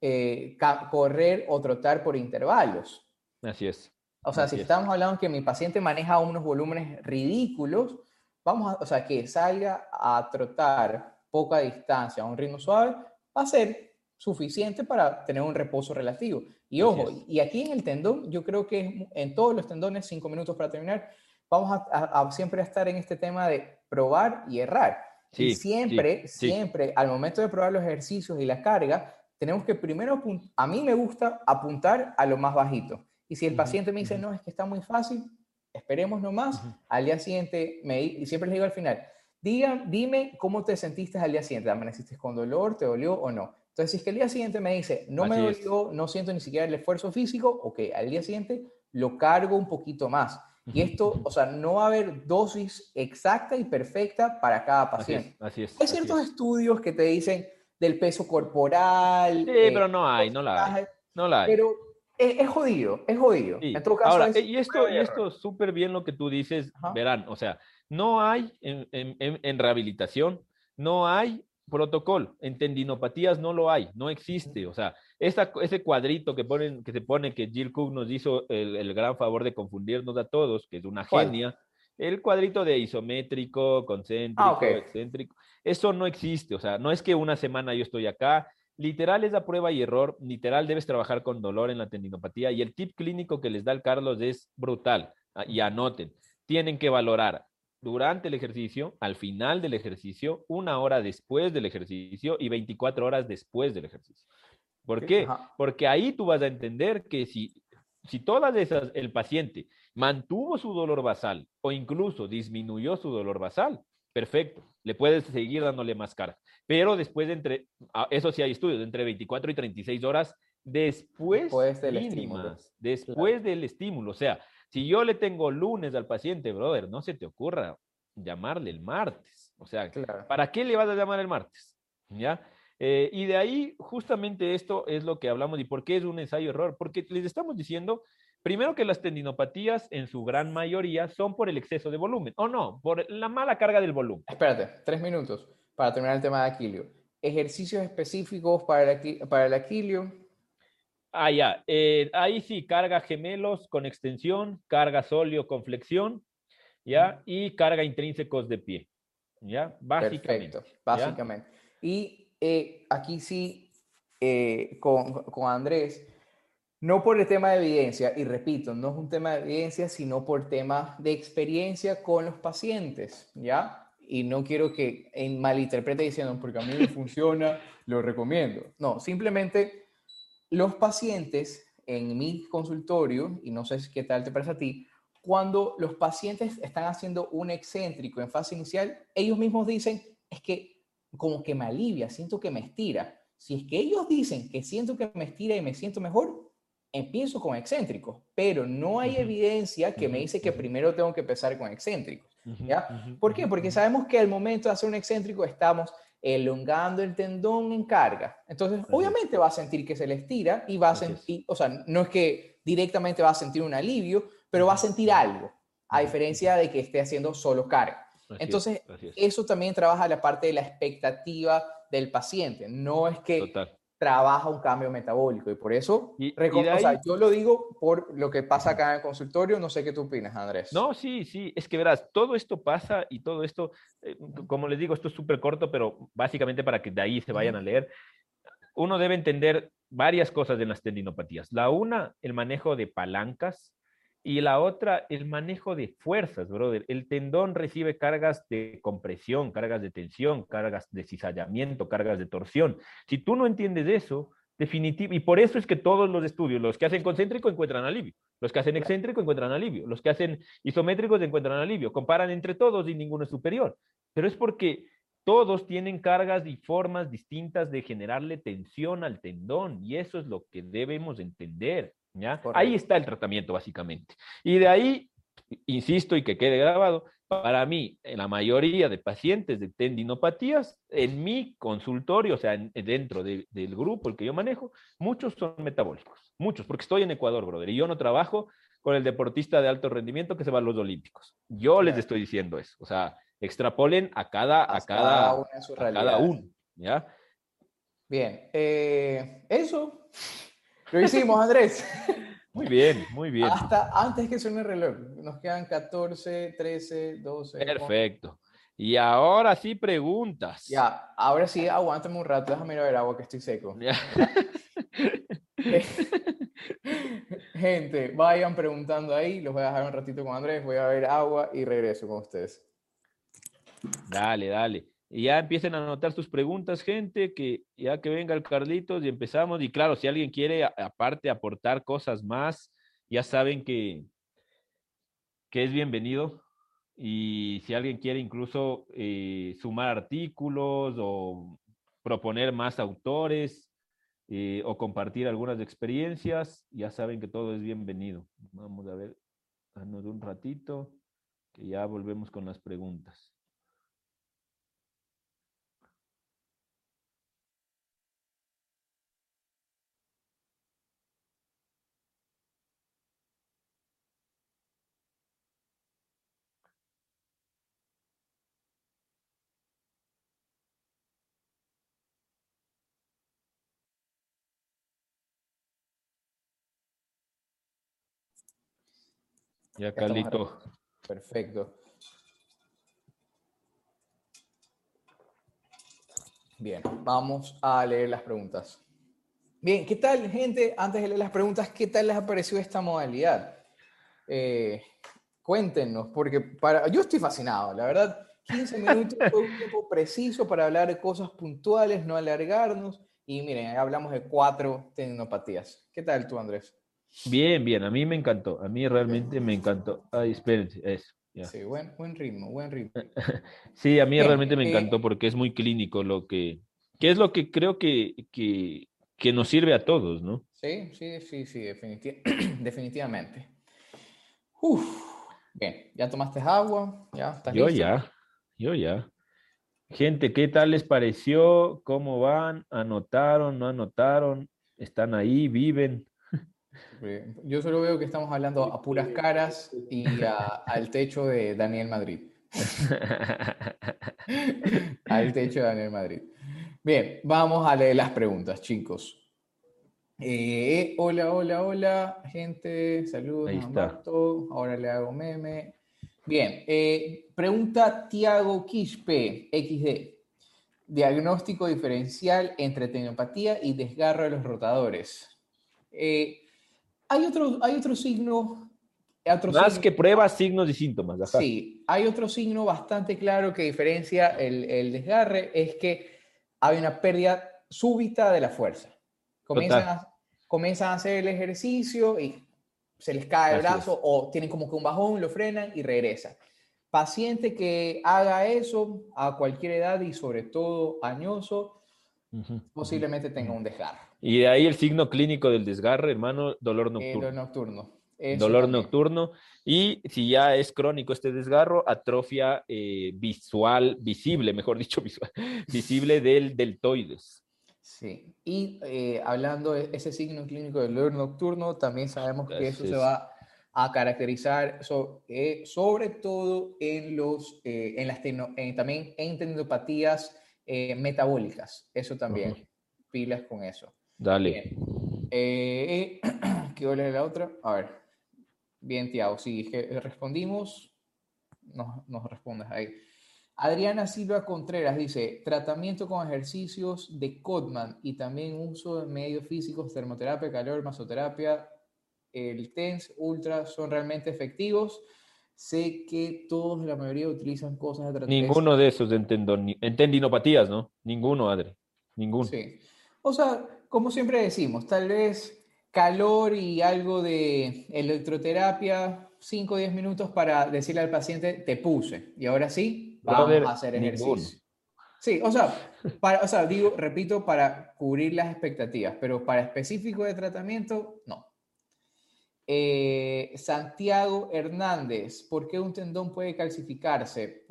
eh, correr o trotar por intervalos. así es. O sea, Así si es. estamos hablando que mi paciente maneja unos volúmenes ridículos, vamos a, o sea, que salga a trotar poca distancia a un ritmo suave, va a ser suficiente para tener un reposo relativo. Y ojo, y aquí en el tendón, yo creo que en todos los tendones, cinco minutos para terminar, vamos a, a- a siempre estar en este tema de probar y errar. y Sí, siempre, sí, sí. siempre, al momento de probar los ejercicios y la carga, tenemos que primero, a mí me gusta apuntar a lo más bajito. Y si el paciente me dice, no, es que está muy fácil, esperemos nomás, Ujú. al día siguiente, me, y siempre les digo al final, diga, dime cómo te sentiste al día siguiente, ¿amaneciste con dolor, te dolió o no? Entonces, si es que el día siguiente me dice, no me es. dolió, no siento ni siquiera el esfuerzo físico, ok, al día siguiente lo cargo un poquito más. Y esto, o sea, no va a haber dosis exacta y perfecta para cada Así paciente. es, así es. Hay así ciertos es. estudios que te dicen del peso corporal. Sí, eh, pero no hay, no la hay. No la hay. Pero es, es jodido, es jodido. Sí. En todo caso, Ahora, es eh, y esto, y esto súper bien lo que tú dices, Ajá. verán, o sea, no hay en, en- en- en rehabilitación, no hay protocolo, en tendinopatías no lo hay, no existe, o sea, esa- ese cuadrito que, ponen, que se pone que Jill Cook nos hizo el, el gran favor de confundirnos a todos, que es una ¿Cuál? genia, el cuadrito de isométrico, concéntrico, Ah, excéntrico, eso no existe, o sea, no es que una semana yo estoy acá, literal es la prueba y error, literal debes trabajar con dolor en la tendinopatía y el tip clínico que les da el Carlos es brutal, y anoten, tienen que valorar durante el ejercicio, al final del ejercicio, una hora después del ejercicio y 24 horas después del ejercicio. ¿Por qué? Ajá. Porque ahí tú vas a entender que si, si todas esas, el paciente mantuvo su dolor basal o incluso disminuyó su dolor basal, perfecto, le puedes seguir dándole más carga. Pero después de entre, ah, eso sí hay estudios, de entre 24 y 36 horas después, Después del mínimas, estímulo. después del estímulo. O sea, si yo le tengo lunes al paciente, brother, no se te ocurra llamarle el martes. O sea, Claro. ¿Para qué le vas a llamar el martes? ¿Ya? Eh, y de ahí, justamente esto es lo que hablamos y por qué es un ensayo error. Porque les estamos diciendo, primero que las tendinopatías en su gran mayoría son por el exceso de volumen, o no, por la mala carga del volumen. Espérate, tres minutos para terminar el tema de Aquilio. Ejercicios específicos para el, para el Aquilio. Ah, ya. eh, ahí sí, carga gemelos con extensión, carga sóleo con flexión, ¿ya? Y carga intrínsecos de pie, ¿ya? Básicamente. Perfecto, básicamente. Y eh, aquí sí, eh, con, con Andrés, no por el tema de evidencia, y repito, no es un tema de evidencia, sino por tema de experiencia con los pacientes, ¿ya? Y no quiero que en malinterprete diciendo, porque a mí me funciona, lo recomiendo. No, simplemente los pacientes en mi consultorio, y no sé qué tal te parece a ti, cuando los pacientes están haciendo un excéntrico en fase inicial, ellos mismos dicen, es que como que me alivia, siento que me estira. Si es que ellos dicen que siento que me estira y me siento mejor, empiezo con excéntricos, pero no hay evidencia que me dice que primero tengo que empezar con excéntricos. ¿Ya? ¿Por qué? Porque sabemos que al momento de hacer un excéntrico estamos elongando el tendón en carga. Entonces, es. obviamente va a sentir que se le estira y va a sentir, o sea, no es que directamente va a sentir un alivio, pero va a sentir algo, a diferencia de que esté haciendo solo carga. Así Entonces, es. Eso también trabaja la parte de la expectativa del paciente, no es que Total. Trabaja un cambio metabólico y por eso, Y- y de o sea, ahí- yo lo digo por lo que pasa acá en el consultorio, no sé qué tú opinas, Andrés. No, sí, sí, es que verás, todo esto pasa y todo esto, eh, como les digo, esto es súper corto, pero básicamente para que de ahí se vayan a leer, uno debe entender varias cosas en las tendinopatías. La una, el manejo de palancas y la otra, el manejo de fuerzas, brother. El tendón recibe cargas de compresión, cargas de tensión, cargas de cizallamiento, cargas de torsión. Si tú no entiendes eso, definitivo, y por eso es que todos los estudios, los que hacen concéntrico encuentran alivio, los que hacen excéntrico encuentran alivio, los que hacen isométricos encuentran alivio, comparan entre todos y ninguno es superior. Pero es porque todos tienen cargas y formas distintas de generarle tensión al tendón y eso es lo que debemos entender. ¿Ya? Ahí está el tratamiento básicamente. Y de ahí, insisto y que quede grabado, para mí, en la mayoría de pacientes de tendinopatías, en mi consultorio, o sea, en- dentro de- del grupo el que yo manejo, muchos son metabólicos, muchos, porque estoy en Ecuador, brother, y yo no trabajo con el deportista de alto rendimiento que se va a los Olímpicos. Yo les estoy diciendo eso, o sea, extrapolen a cada, a cada, a cada uno, ¿ya? Bien, eh, eso lo hicimos, Andrés. Muy bien, muy bien. Hasta antes que suene el reloj. Nos quedan 14, 13, 12. 11. Perfecto. Y ahora sí preguntas. Ya, ahora sí, aguántame un rato, déjame ir a ver agua que estoy seco. Ya. Gente, vayan preguntando ahí, los voy a dejar un ratito con Andrés, voy a ver agua y regreso con ustedes. Dale, dale. Y ya empiecen a anotar sus preguntas, gente, que ya que venga el Carlitos y empezamos. Y claro, si alguien quiere aparte aportar cosas más, ya saben que, que es bienvenido. Y si alguien quiere incluso eh, sumar artículos o proponer más autores eh, o compartir algunas experiencias, ya saben que todo es bienvenido. Vamos a ver, danos un ratito, que ya volvemos con las preguntas. Ya, Carlito. Perfecto. Bien, vamos a leer las preguntas. Bien, ¿qué tal, gente? Antes de leer las preguntas, ¿qué tal les ha parecido esta modalidad? Eh, cuéntenos, porque para, yo estoy fascinado, la verdad. 15 minutos fue un tiempo preciso para hablar de cosas puntuales, no alargarnos. Y miren, hablamos de cuatro tecnopatías. ¿Qué tal tú, Andrés? Bien, bien, a mí me encantó, a mí realmente me encantó. Ay, espérense, eso. ya. Sí, buen, buen ritmo, buen ritmo. Sí, a mí Bien, realmente me eh, encantó porque es muy clínico lo que, que es lo que creo que, que, que nos sirve a todos, ¿no? Sí, sí, sí, sí, definiti- definitivamente. Uf, bien, ¿ya tomaste agua? ¿Ya estás Yo listo? ya, yo ya. Gente, ¿qué tal les pareció? ¿Cómo van? ¿Anotaron? ¿No anotaron? ¿Están ahí? ¿Viven? Yo solo veo que estamos hablando a puras caras y a- al techo de Daniel Madrid. Al techo de Daniel Madrid. Bien, vamos a leer las preguntas, chicos. Eh, hola, hola, hola, gente. Saludos, Ahí está. Marto. Ahora le hago meme. Bien, eh, pregunta Tiago Quispe, XD. Diagnóstico diferencial entre tecnopatía y desgarro de los rotadores. Eh, hay otro, hay otro signo. otro Más signo- que pruebas, signos y síntomas. ajá. Sí, hay otro signo bastante claro que diferencia el, el desgarre, es que hay una pérdida súbita de la fuerza. Comienzan a, comienzan a hacer el ejercicio y se les cae el Así brazo o tienen como que un bajón, lo frenan y regresa. Paciente que haga eso a cualquier edad y sobre todo añoso, Posiblemente tenga un desgarro. Y de ahí el signo clínico del desgarre, hermano, dolor Eh, nocturno. lo nocturno. Eso dolor también. nocturno. Y si ya es crónico este desgarro, atrofia eh, visual, visible, mejor dicho, visual, visible del deltoides. Sí, y eh, hablando de ese signo clínico del dolor nocturno, también sabemos que eso Así se va a caracterizar so- eh, sobre todo en, los, eh, en las tecno- en- también en tendinopatías eh, metabólicas. Eso también, pilas con eso. Dale. Bien. Eh, ¿Qué leer la otra? A ver. Bien, Tiago, sí, que respondimos. Nos, nos respondes ahí. Adriana Silva Contreras dice, tratamiento con ejercicios de Codman y también uso de medios físicos, termoterapia, calor, masoterapia, el TENS, Ultra, son realmente efectivos. Sé que todos, la mayoría, utilizan cosas de tratamiento. Ninguno de esos en, tendoni- en tendinopatías, ¿no? Ninguno, Adri. Ninguno. Sí. O sea, como siempre decimos, tal vez calor y algo de electroterapia, 5 o 10 minutos para decirle al paciente, te puse. Y ahora sí, vamos Brother, a hacer ninguno. ejercicio. Sí, o sea, para, o sea, digo, repito, para cubrir las expectativas, pero para específico de tratamiento, no. Eh, Santiago Hernández, ¿por qué un tendón puede calcificarse?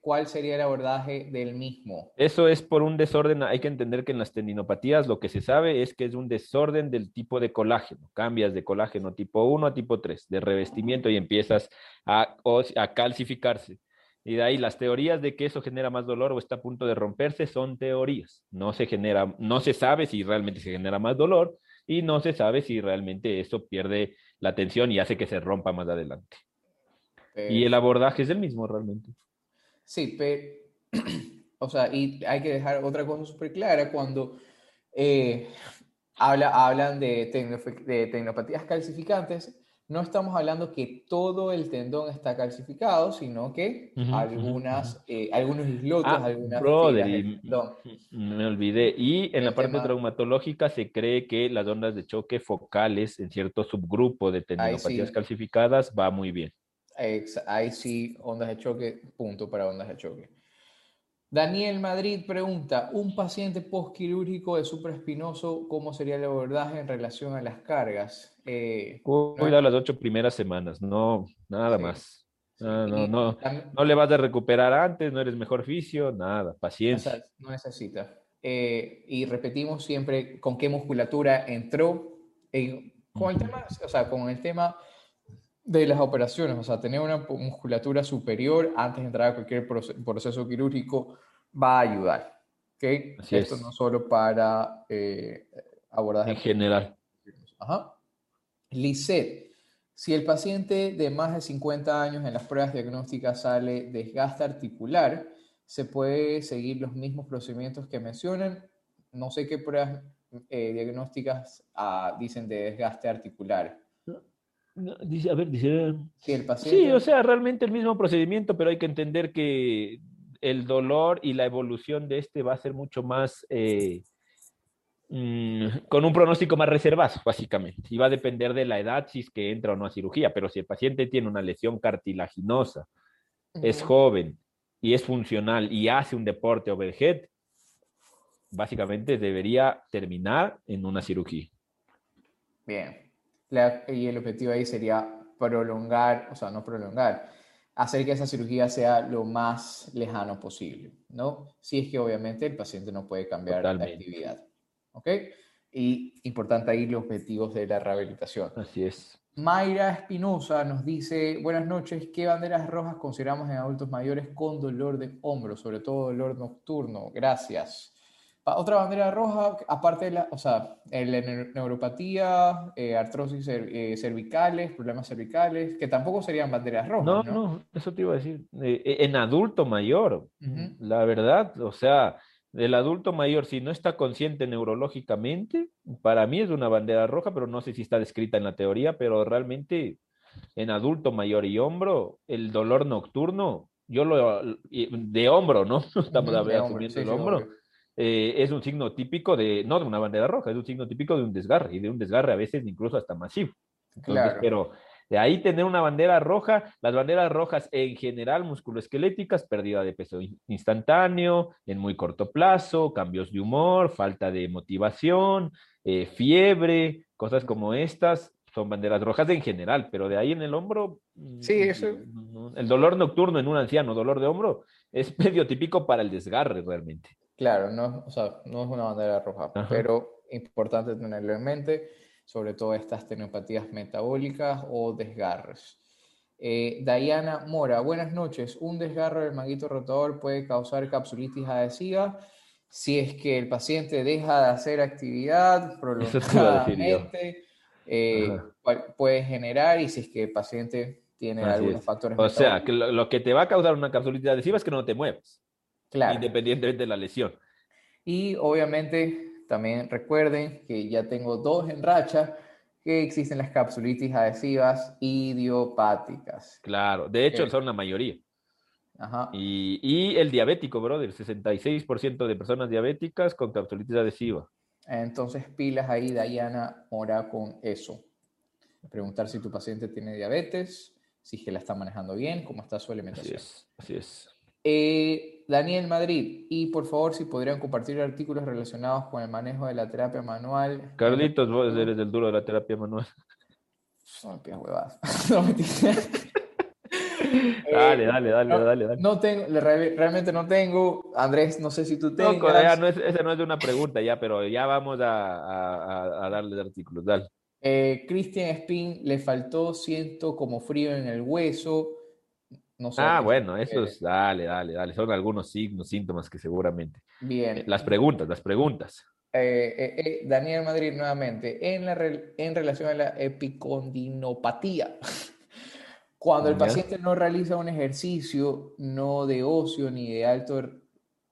¿Cuál sería el abordaje del mismo? Eso es por un desorden. Hay que entender que en las tendinopatías lo que se sabe es que es un desorden del tipo de colágeno. Cambias de colágeno tipo 1 a tipo 3, de revestimiento y empiezas a, a calcificarse. Y de ahí las teorías de que eso genera más dolor o está a punto de romperse son teorías. No se genera, no se sabe si realmente se genera más dolor y no se sabe si realmente eso pierde la tensión y hace que se rompa más adelante. Y el abordaje es el mismo realmente. Sí, pero, o sea, y hay que dejar otra cosa súper clara cuando eh, habla, hablan de, tecnofe- de tecnopatías calcificantes, no estamos hablando que todo el tendón está calcificado, sino que algunas, eh, algunos islotes, Ah, algunas brother, del tendón. Me olvidé. Y en El la parte tema- traumatológica se cree que las ondas de choque focales en cierto subgrupo de tendinopatías sí. calcificadas va muy bien. Ahí sí, ondas de choque, punto para ondas de choque. Daniel Madrid pregunta, un paciente postquirúrgico de supraespinoso, ¿cómo sería el abordaje en relación a las cargas? Eh, Cuida las ocho primeras semanas, no, nada Sí. más. No, no, y no, tam- no le vas a recuperar antes, no eres mejor fisio, nada, paciencia. no necesita. Eh, y repetimos siempre con qué musculatura entró. en- con el tema, o sea, con el tema de las operaciones, o sea, tener una musculatura superior antes de entrar a cualquier proce- proceso quirúrgico va a ayudar. ¿ok? Así Esto es. no solo para eh, abordaje. En general. Ajá. Lisette, Si el paciente de más de 50 años en las pruebas diagnósticas sale desgaste articular, se puede seguir los mismos procedimientos que mencionan. No sé qué pruebas eh, diagnósticas ah, dicen de desgaste articular. No, Dice, a ver, dice... Si el paciente... Sí, o sea, realmente el mismo procedimiento, pero hay que entender que el dolor y la evolución de este va a ser mucho más, eh, mm, con un pronóstico más reservado, básicamente. Y va a depender de la edad si es que entra o no a cirugía, pero si el paciente tiene una lesión cartilaginosa, es Ujú. joven y es funcional y hace un deporte overhead, básicamente debería terminar en una cirugía. Bien. La- y el objetivo ahí sería prolongar, o sea, no prolongar, hacer que esa cirugía sea lo más lejano posible, ¿no? Si es que obviamente el paciente no puede cambiar Totalmente. actividad, ¿ok? Y importante ahí los objetivos de la rehabilitación. Así es. Mayra Espinosa nos dice, buenas noches, ¿qué banderas rojas consideramos en adultos mayores con dolor de hombro, sobre todo dolor nocturno? Gracias. Otra bandera roja, aparte de la, o sea, la neu- neuropatía, eh, artrosis eh, cervicales, problemas cervicales, que tampoco serían banderas rojas, No, ¿no? no, eso te iba a decir. Eh, eh, en adulto mayor, Ujú. la verdad, o sea, el adulto mayor, si no está consciente neurológicamente, para mí es una bandera roja, pero no sé si está descrita en la teoría, pero realmente en adulto mayor y hombro, el dolor nocturno, yo lo, y- de hombro, ¿no? Estamos Ujú, de hombro, sí, el hombro. Eh, es un signo típico de, no de una bandera roja, es un signo típico de un desgarre, y de un desgarre a veces incluso hasta masivo. Entonces, Claro. pero de ahí tener una bandera roja, las banderas rojas en general musculoesqueléticas, pérdida de peso in- instantáneo, en muy corto plazo, cambios de humor, falta de motivación, eh, fiebre, cosas como estas, son banderas rojas en general, pero de ahí en el hombro, mm, Sí, eso- no, no. el dolor nocturno en un anciano, dolor de hombro, es medio típico para el desgarre realmente. Claro, no, o sea, no es una bandera roja, Ajá. pero importante tenerlo en mente, sobre todo estas tenopatías metabólicas o desgarres. Eh, Diana Mora, buenas noches. Un desgarro del manguito rotador puede causar capsulitis adhesiva si es que el paciente deja de hacer actividad prolongadamente, eh, puede generar y si es que el paciente tiene Así algunos es. factores O sea, que lo, lo que te va a causar una capsulita adhesiva es que no te muevas, Claro. independientemente de la lesión. Y obviamente también recuerden que ya tengo dos en racha que existen las capsulitis adhesivas idiopáticas. Claro, de hecho Ok. son la mayoría. Ajá. Y, y el diabético, brother, 66% de personas diabéticas con capsulitis adhesiva. Entonces pilas ahí, Dayana Mora, con eso. Preguntar si tu paciente tiene diabetes, si es que la está manejando bien, cómo está su Así alimentación. es, así es. Eh, Daniel Madrid, y por favor si podrían compartir artículos relacionados con el manejo de la terapia manual. Carlitos, vos eres el duro de la terapia manual. Son pies huevadas. No, mentira. Dale, Eh, dale, dale, no, dale, dale. No tengo, realmente no tengo. Andrés, no sé si tú No, tengas. Corea, no es, esa no es una pregunta ya, pero ya vamos a- a darle artículos, dale. Eh, Christian Spin le faltó, siento como frío en el hueso. Ah, bueno, refiere. esos, dale, dale, dale. Son algunos signos, síntomas que seguramente. Bien. Eh, Las preguntas, las preguntas. Eh, eh, eh, Daniel Madrid nuevamente, en, la en relación a la epicondinopatía, cuando el paciente no realiza un ejercicio no de ocio ni de alto,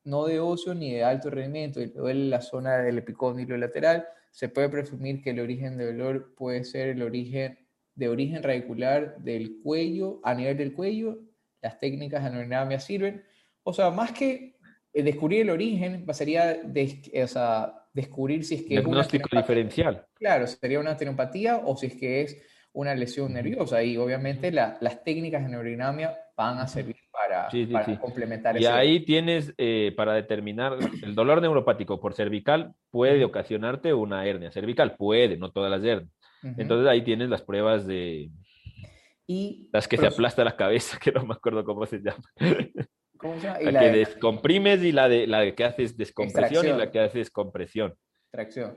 no de ocio ni de alto rendimiento y le duele la zona del epicóndilo lateral, se puede presumir que el origen del dolor puede ser el origen de origen radicular del cuello, a nivel del cuello, las técnicas de aerodinámica sirven. O sea, más que eh, descubrir el origen, sería des- o sea, descubrir si es que es Diagnóstico tenopatía. diferencial. Claro, sería una tenopatía o si es que es una lesión nerviosa. Y obviamente la- las técnicas de neurodinamia van a servir para, Sí, sí, para sí. complementar Y ese- ahí tienes, eh, para determinar, el dolor neuropático por cervical puede ocasionarte una hernia cervical, puede, no todas las hernias. Ujú. Entonces ahí tienes las pruebas de y las que se pero- aplasta la cabeza, que no me acuerdo cómo se llama. ¿cómo se llama? Y La la que de descomprimes y la de la que haces descompresión y la que haces compresión. extracción.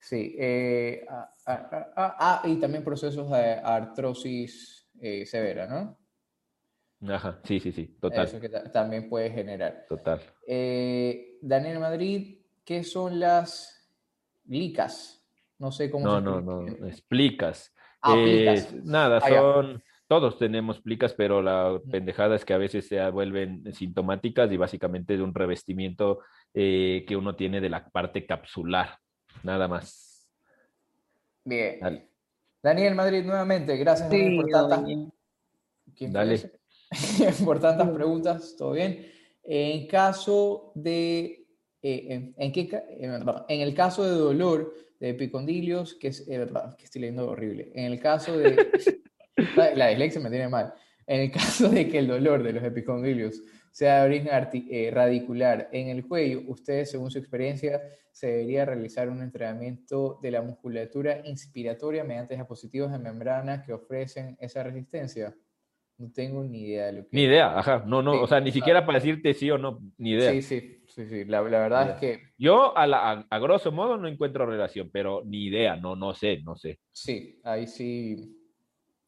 Sí. eh, ah, y también procesos de artrosis eh, severa, ¿no? Ajá, sí, sí, sí, total, Eso que ta- también puede generar. total. Eh, Daniel Madrid, ¿qué son las licas? No sé cómo No, se no, no, explicas. Aplicas. Eh, nada, Ah, ya. son, todos tenemos plicas, pero la pendejada es que a veces se vuelven sintomáticas y básicamente de un revestimiento eh, que uno tiene de la parte capsular, nada más. Bien. Dale. Daniel Madrid, nuevamente, gracias Daniel, por tantas, ¿Quién fue Dale. por tantas preguntas, ¿todo bien? En caso de, eh, en, en qué eh, en el caso de dolor de epicondilios, que es, eh, que estoy leyendo horrible, en el caso de, la, la dislexia me tiene mal, en el caso de que el dolor de los epicondilios sea de origen eh, radicular en el cuello, ustedes, según su experiencia, se debería realizar un entrenamiento de la musculatura inspiratoria mediante dispositivos de membrana que ofrecen esa resistencia. No tengo ni idea de lo que Ni idea, ajá, no, no, o sea, ni siquiera para decirte sí o no, ni idea. Sí, sí, sí, sí. La, la verdad es que Yo a, la, a, a grosso modo no encuentro relación, pero ni idea, no, no sé, no sé. sí, ahí sí.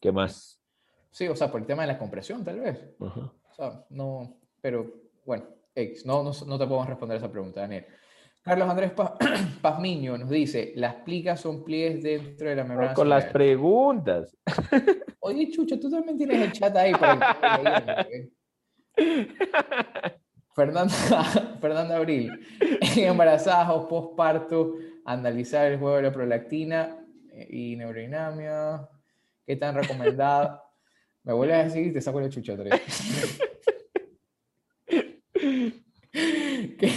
¿Qué más? Sí, o sea, por el tema de la compresión, tal vez. Ajá. O sea, no, pero bueno, X, no, no, no te podemos responder esa pregunta, Daniel. Carlos Andrés Pa- Pazmiño nos dice, las plicas son pliegues dentro de la membrana Con las cerebral". preguntas. Oye, Chucho, tú también tienes el chat ahí para que. Fernanda, Fernanda Abril, embarazadas o postparto, analizar el juego de la prolactina eh, y neurodinamia, ¿qué tan recomendado? Me vuelves a decir y te saco la chucha otra vez. ¿Qué, qué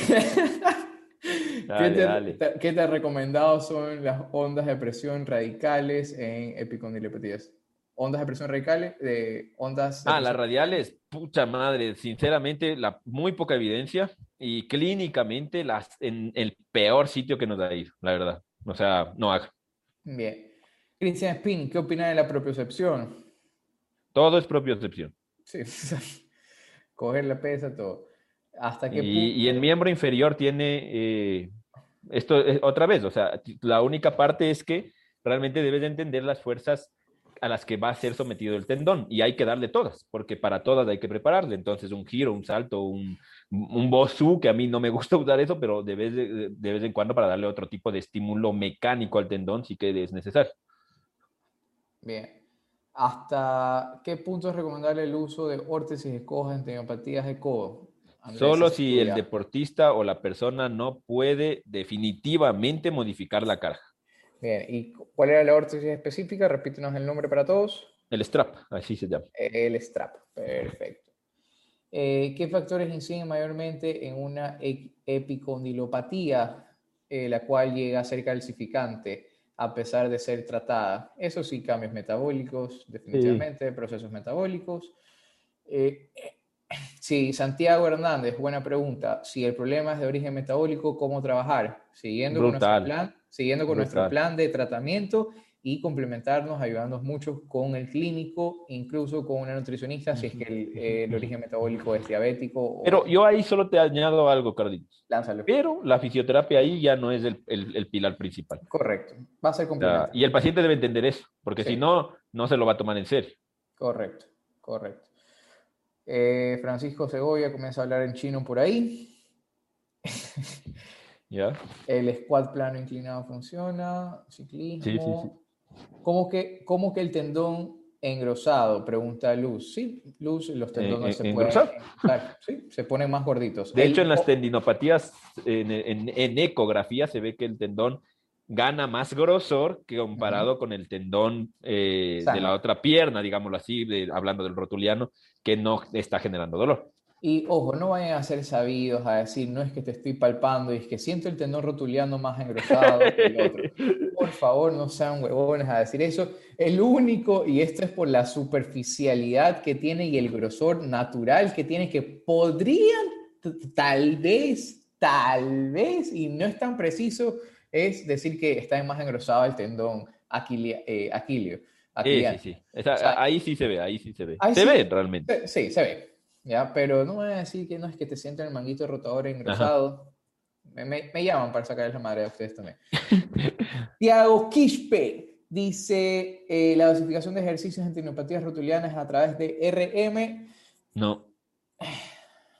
Dale, qué tan recomendados son las ondas de presión radicales en epicondiliopatías? Ondas de presión radicales, de ondas de Ah, las presión- radiales, pucha madre, sinceramente, la muy poca evidencia y clínicamente las en el peor sitio que nos ha ido, la verdad. O sea, no haga. Bien. Cristian Spin, ¿qué opina de la propiocepción? Todo es propiocepción. Sí, coger la pesa, todo. ¿Hasta qué Y, y en punto? miembro inferior tiene eh, esto es- otra vez, o sea, la única parte es que realmente debes de entender las fuerzas a las que va a ser sometido el tendón y hay que darle todas, porque para todas hay que prepararle. Entonces, un giro, un salto, un, un bosu, que a mí no me gusta usar eso, pero de vez, de, de vez en cuando para darle otro tipo de estímulo mecánico al tendón sí que es necesario. Bien. ¿Hasta qué punto es recomendable el uso de órtesis de coja en tendinopatías de codo? Andrés Solo si el deportista o la persona no puede definitivamente modificar la carga. Bien. ¿Y cu- cuál era la órtesis específica? Repítenos el nombre para todos. El strap, así se llama. El strap. Perfecto. Eh, ¿qué factores inciden mayormente en una epicondilopatía, eh, la cual llega a ser calcificante a pesar de ser tratada? Eso sí, cambios metabólicos, definitivamente, procesos metabólicos. Eh, sí, Santiago Hernández, buena pregunta. Si el problema es de origen metabólico, ¿cómo trabajar? Siguiendo con nuestro Brutal. plan, siguiendo con nuestro plan de tratamiento y complementarnos, ayudándonos mucho con el clínico, incluso con una nutricionista, si es que el, eh, el origen metabólico es diabético. o- Pero yo ahí solo te añado algo, Carlitos. Lánzalo. Pero la fisioterapia ahí ya no es el, el- el pilar principal. Correcto. Va a ser complementario. y el paciente debe entender eso, porque Sí. si no, no se lo va a tomar en serio. Correcto, correcto. Eh, Francisco Segovia comienza a hablar en chino por ahí. ¿Ya? El squat plano inclinado funciona. Ciclismo. Sí, sí, sí. ¿Cómo que, cómo que el tendón engrosado? Pregunta Luz. Sí, Luz, los tendones eh, se pueden engrosar, sí, se ponen más gorditos. De El- hecho, en las tendinopatías, en, en- en ecografía se ve que el tendón gana más grosor que comparado con el tendón eh, de la otra pierna, digámoslo así, de- hablando del rotuliano, que no está generando dolor. Y ojo, no vayan a ser sabidos a decir, no es que te estoy palpando y es que siento el tendón rotuliano más engrosado que el otro. Por favor, no sean huevones a decir eso. El único, y esto es por la superficialidad que tiene y el grosor natural que tiene, que podrían, tal vez, tal vez, y no es tan preciso, es decir que está más engrosado el tendón aquilia- eh, aquilio. Sí, sí, sí. O sea, ahí sí se ve, ahí sí se ve. se sí- ve realmente. Sí, se ve, ¿ya? Pero no voy a decir que no es que te sientan el manguito rotador engrosado. Me, me- me llaman para sacarles la madre a ustedes también. Tiago Quispe dice, eh, la dosificación de ejercicios en tendinopatías rotulianas a través de RM. No.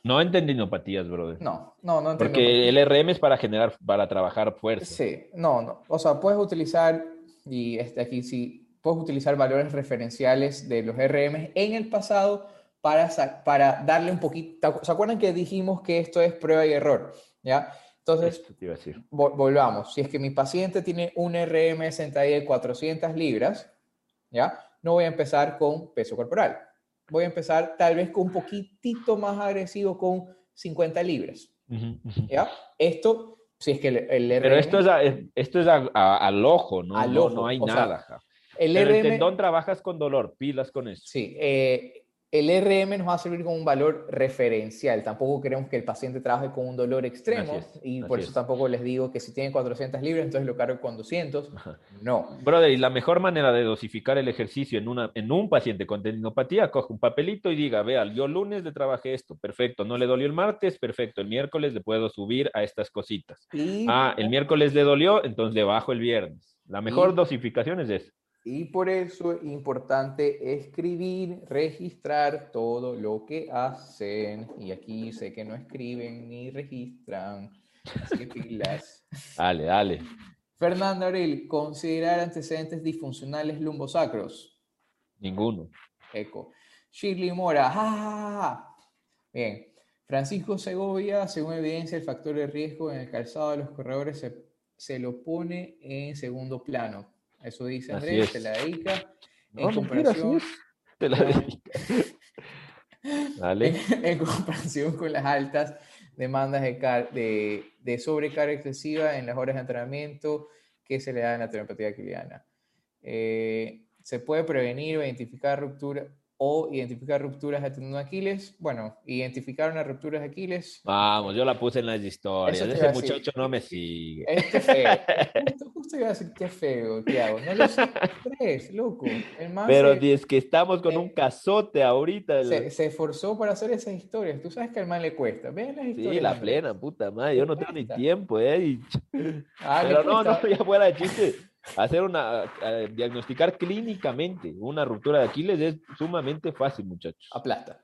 No en tendinopatías, brother. No, no, no entiendo. Porque el RM es para generar, para trabajar fuerza. Sí, no, no. O sea, puedes utilizar, y este aquí sí, puedes utilizar valores referenciales de los RM en el pasado para, para darle un poquito. ¿Se acuerdan que dijimos que esto es prueba y error? ¿Ya? Entonces, vol- volvamos. Si es que mi paciente tiene un RM sentadilla de 400 libras, ¿ya? No voy a empezar con peso corporal. Voy a empezar tal vez con un poquitito más agresivo con 50 libras. ¿ya? Esto, si es que el, el RM... Pero esto es, a- es- esto es a- a- al ojo, ¿no? Al no, ojo, no hay sea, nada. el Pero el RM tendón trabajas con dolor, pilas con eso. Sí, eh, el RM nos va a servir como un valor referencial. Tampoco queremos que el paciente trabaje con un dolor extremo es, y por eso es. tampoco les digo que si tiene 400 libras, entonces lo cargo con 200. Ajá. No. Brother, y la mejor manera de dosificar el ejercicio en, una, en un paciente con tendinopatía, coge un papelito y diga, vea, yo lunes le trabajé esto, perfecto, no le dolió el martes, perfecto, el miércoles le puedo subir a estas cositas. Y, Ah, el miércoles le dolió, entonces le bajo el viernes. La mejor Y- dosificación es esa. Y por eso es importante escribir, registrar todo lo que hacen. Y aquí sé que no escriben ni registran. Así que pilas. Dale, dale. Fernando Abril, considerar antecedentes disfuncionales lumbosacros. Ninguno. Eco. Shirley Mora. ¡ja, ja, ja, ja! Bien. Francisco Segovia, según evidencia, el factor de riesgo en el calzado de los corredores se, se lo pone en segundo plano. Eso dice Andrés, se la dedica. No, En comparación. Te la dedico. Dale. en, en comparación con las altas demandas de, de, de sobrecarga excesiva en las horas de entrenamiento que se le da en la terapia aquiliana. Eh, se puede prevenir o identificar ruptura o identificar rupturas de tendón de Aquiles. Bueno, identificar una ruptura de Aquiles. Vamos, yo la puse en las historias. Ese muchacho no me sigue. Este feo. Justo, justo iba a decir que feo, Tiago. No lo sé. Tres, loco. El man Pero se- es que estamos con se- un cazote ahorita. se, se esforzó para hacer esas historias. Tú sabes que al man le cuesta. Ven las historias. Sí, la plena, puta madre. Yo no tengo ni tiempo, ¿eh? Y- Ah, Pero no, cuesta. no, ya fuera de chiste. Hacer una, eh, diagnosticar clínicamente una ruptura de Aquiles es sumamente fácil, muchachos. Aplasta.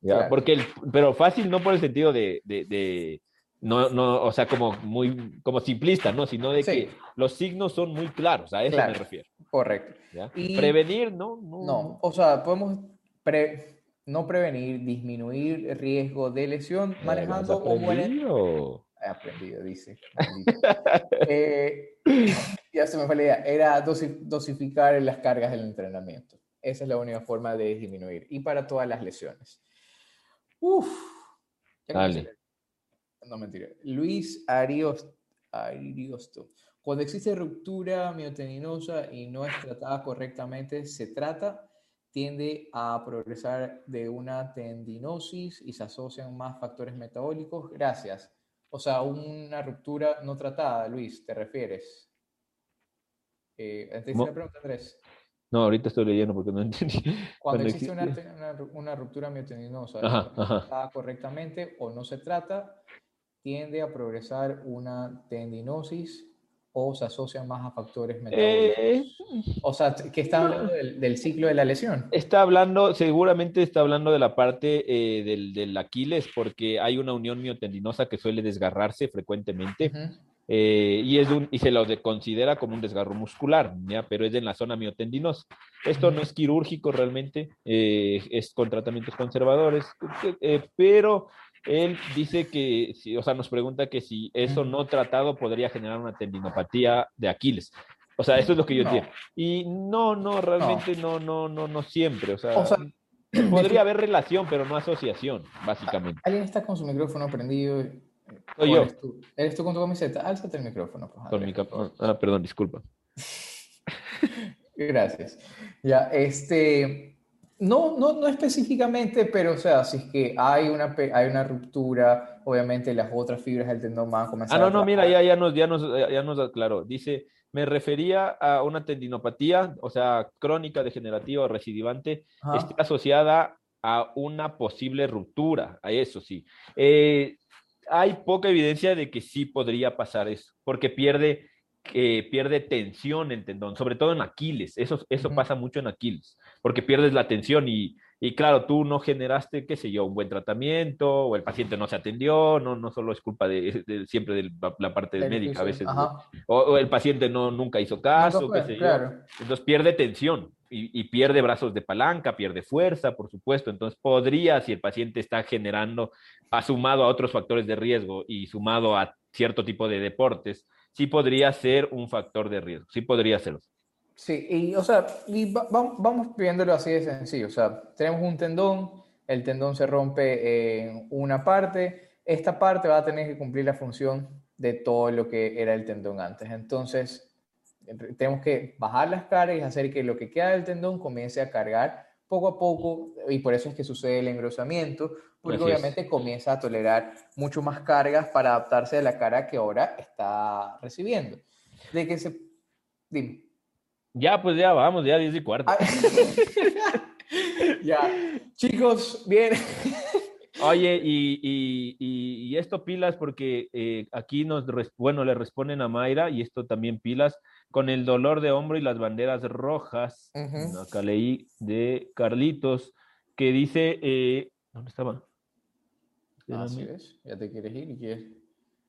¿ya? claro. Porque el, pero fácil no por el sentido de, de, de- no, no, o sea, como muy, como simplista, ¿no? Sino de Sí. que los signos son muy claros, a eso Claro. me refiero. Correcto. ¿ya? Y- Prevenir, ¿no? No, No, o sea, podemos pre- no prevenir, disminuir el riesgo de lesión Eh, manejando ¿has un buen... aprendido? He aprendido, dice. Eh, ya se me fue la idea. Era dosi- dosificar las cargas del entrenamiento. Esa es la única forma de disminuir. Y para todas las lesiones. Uf. Dale. No, mentira. Luis Arios- Ariosto. Cuando existe ruptura miotendinosa y no es tratada correctamente, se trata, tiende a progresar de una tendinosis y se asocian más factores metabólicos. Gracias. O sea, una ruptura no tratada, Luis, ¿te refieres? Eh, ¿Entendiste ¿Cómo? la pregunta, Andrés? No, ahorita estoy leyendo porque no entendí. Cuando Cuando existe una, existe- te- una una ruptura miotendinosa Ajá, no ajá. tratada correctamente o no se trata, tiende a progresar una tendinosis o se asocia más a factores metabólicos. Eh, O sea, que está hablando del, del ciclo de la lesión. Está hablando, seguramente está hablando de la parte eh, del, del Aquiles, porque hay una unión miotendinosa que suele desgarrarse frecuentemente Ujú. Eh, y, es un, y se lo de- considera como un desgarro muscular, ¿ya? pero es en la zona miotendinosa. Esto no es quirúrgico realmente, eh, es con tratamientos conservadores, eh, pero él dice que, sí, o sea, nos pregunta que si eso no tratado podría generar una tendinopatía de Aquiles. O sea, eso es lo que yo No. entiendo. Y no, no, realmente no, no, no, no siempre. O sea, O sea, podría haber relación, pero no asociación, básicamente. Alguien está con su micrófono prendido. Soy ¿O yo. Eres tú, ¿Eres tú con tu camiseta? Álzate el micrófono. pues, Con mi cap-. Ah, perdón, disculpa. Gracias. Ya, este, no, no, no específicamente, pero o sea, si es que hay una, hay una ruptura, obviamente las otras fibras del tendón van a comenzar Ah, no, a no, mira, ya, ya, nos, ya, nos, ya nos aclaró. Dice, me refería a una tendinopatía, o sea, crónica, degenerativa o recidivante, Ajá. esté asociada a una posible ruptura, a eso sí. Eh, hay poca evidencia de que sí podría pasar eso, porque pierde, eh, pierde tensión el tendón, sobre todo en Aquiles. Eso, eso Ujú. pasa mucho en Aquiles, porque pierdes la tensión y, y claro, tú no generaste, qué sé yo, un buen tratamiento, o el paciente no se atendió, no, no solo es culpa de, de- siempre de la, la parte El médica, a veces, o, o el paciente no, nunca hizo caso, Nunca qué fue, sé yo. claro. Entonces pierde tensión y, pierde brazos de palanca, pierde fuerza, por supuesto. Entonces podría, si el paciente está generando, ha sumado a otros factores de riesgo y sumado a cierto tipo de deportes, sí podría ser un factor de riesgo, sí podría serlo. Sí, y o sea, vamos viéndolo así de sencillo. O sea, tenemos un tendón, el tendón se rompe en una parte, esta parte va a tener que cumplir la función de todo lo que era el tendón antes. Entonces, tenemos que bajar las cargas y hacer que lo que queda del tendón comience a cargar poco a poco, y por eso es que sucede el engrosamiento, porque Así es. obviamente comienza a tolerar mucho más cargas para adaptarse a la cara que ahora está recibiendo. De que se... Dime. Ya, pues ya vamos, ya 10 y cuarto. Ah, ya. Chicos, bien. Oye, y, y- y- y esto pilas porque eh, aquí nos, bueno, le responden a Mayra y esto también pilas con el dolor de hombro y las banderas rojas. Acá leí de Carlitos que dice, eh, ¿dónde estaba? Así Espérame. es. Ya te quieres ir y quieres.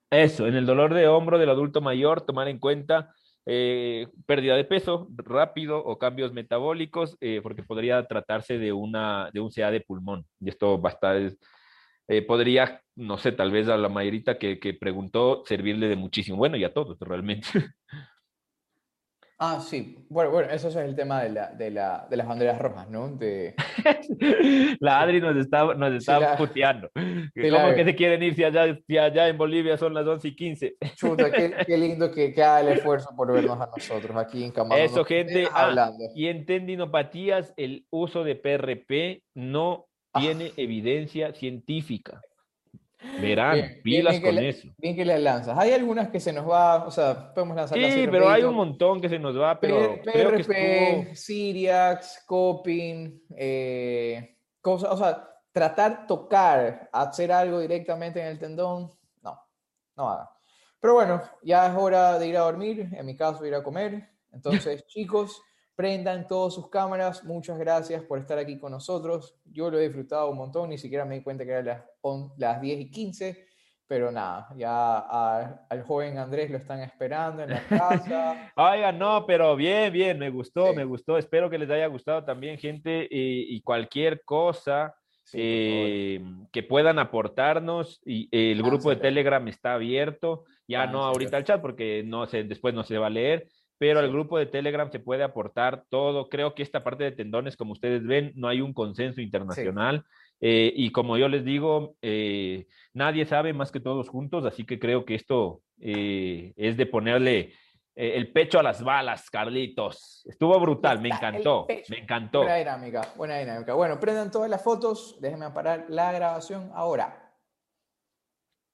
Eso, en el dolor de hombro del adulto mayor, tomar en cuenta eh, pérdida de peso rápido o cambios metabólicos, eh, porque podría tratarse de, una, de un CA de pulmón. Y esto va a estar, es- eh, podría, no sé, tal vez a la mayorita que, que preguntó, servirle de muchísimo. Bueno, y a todos, realmente. Ah, sí. Bueno, bueno, eso es el tema de, la, de, la, de las banderas rojas, ¿no? De... La Adri nos está, nos está la- puteando. Sí, ¿Cómo la- que se quieren ir si allá, si allá en Bolivia son las 11 y 15? Chuta, qué, qué lindo que, que haga el esfuerzo por vernos a nosotros aquí en Camarón. Eso, gente. Ah, Hablando. Y en tendinopatías, el uso de PRP no Ah. tiene evidencia científica. Verán, Bien, pilas bien con eso. Bien que le lanzas. Hay algunas que se nos va, o sea, podemos lanzarlas así Sí, pero hay un montón que se nos va, pero P- creo que PRP, estuvo... Siriax, Coping, eh, cosas, o sea, tratar, tocar, hacer algo directamente en el tendón, no, no haga. Pero bueno, ya es hora de ir a dormir, en mi caso ir a comer. Entonces, chicos, prendan todas sus cámaras. Muchas gracias por estar aquí con nosotros. Yo lo he disfrutado un montón, ni siquiera me di cuenta que eran las, on- las 10 y 15. Pero nada, ya a- al joven Andrés lo están esperando en la casa. Oiga, no, pero bien, bien, me gustó, Sí. me gustó. Espero que les haya gustado también, gente, y, y cualquier cosa Sí, eh, que puedan aportarnos. Y el grupo de. Telegram está abierto, ya no Láncelo. ahorita el chat porque no se, después no se va a leer, pero al grupo de Telegram se puede aportar todo. Creo que esta parte de tendones, como ustedes ven, no hay un consenso internacional. Eh, y como yo les digo, eh, nadie sabe más que todos juntos, así que creo que esto eh, es de ponerle el pecho a las balas, Carlitos. Estuvo brutal, me encantó, me encantó. Buena dinámica, buena dinámica. Bueno, prendan todas las fotos, déjenme parar la grabación ahora.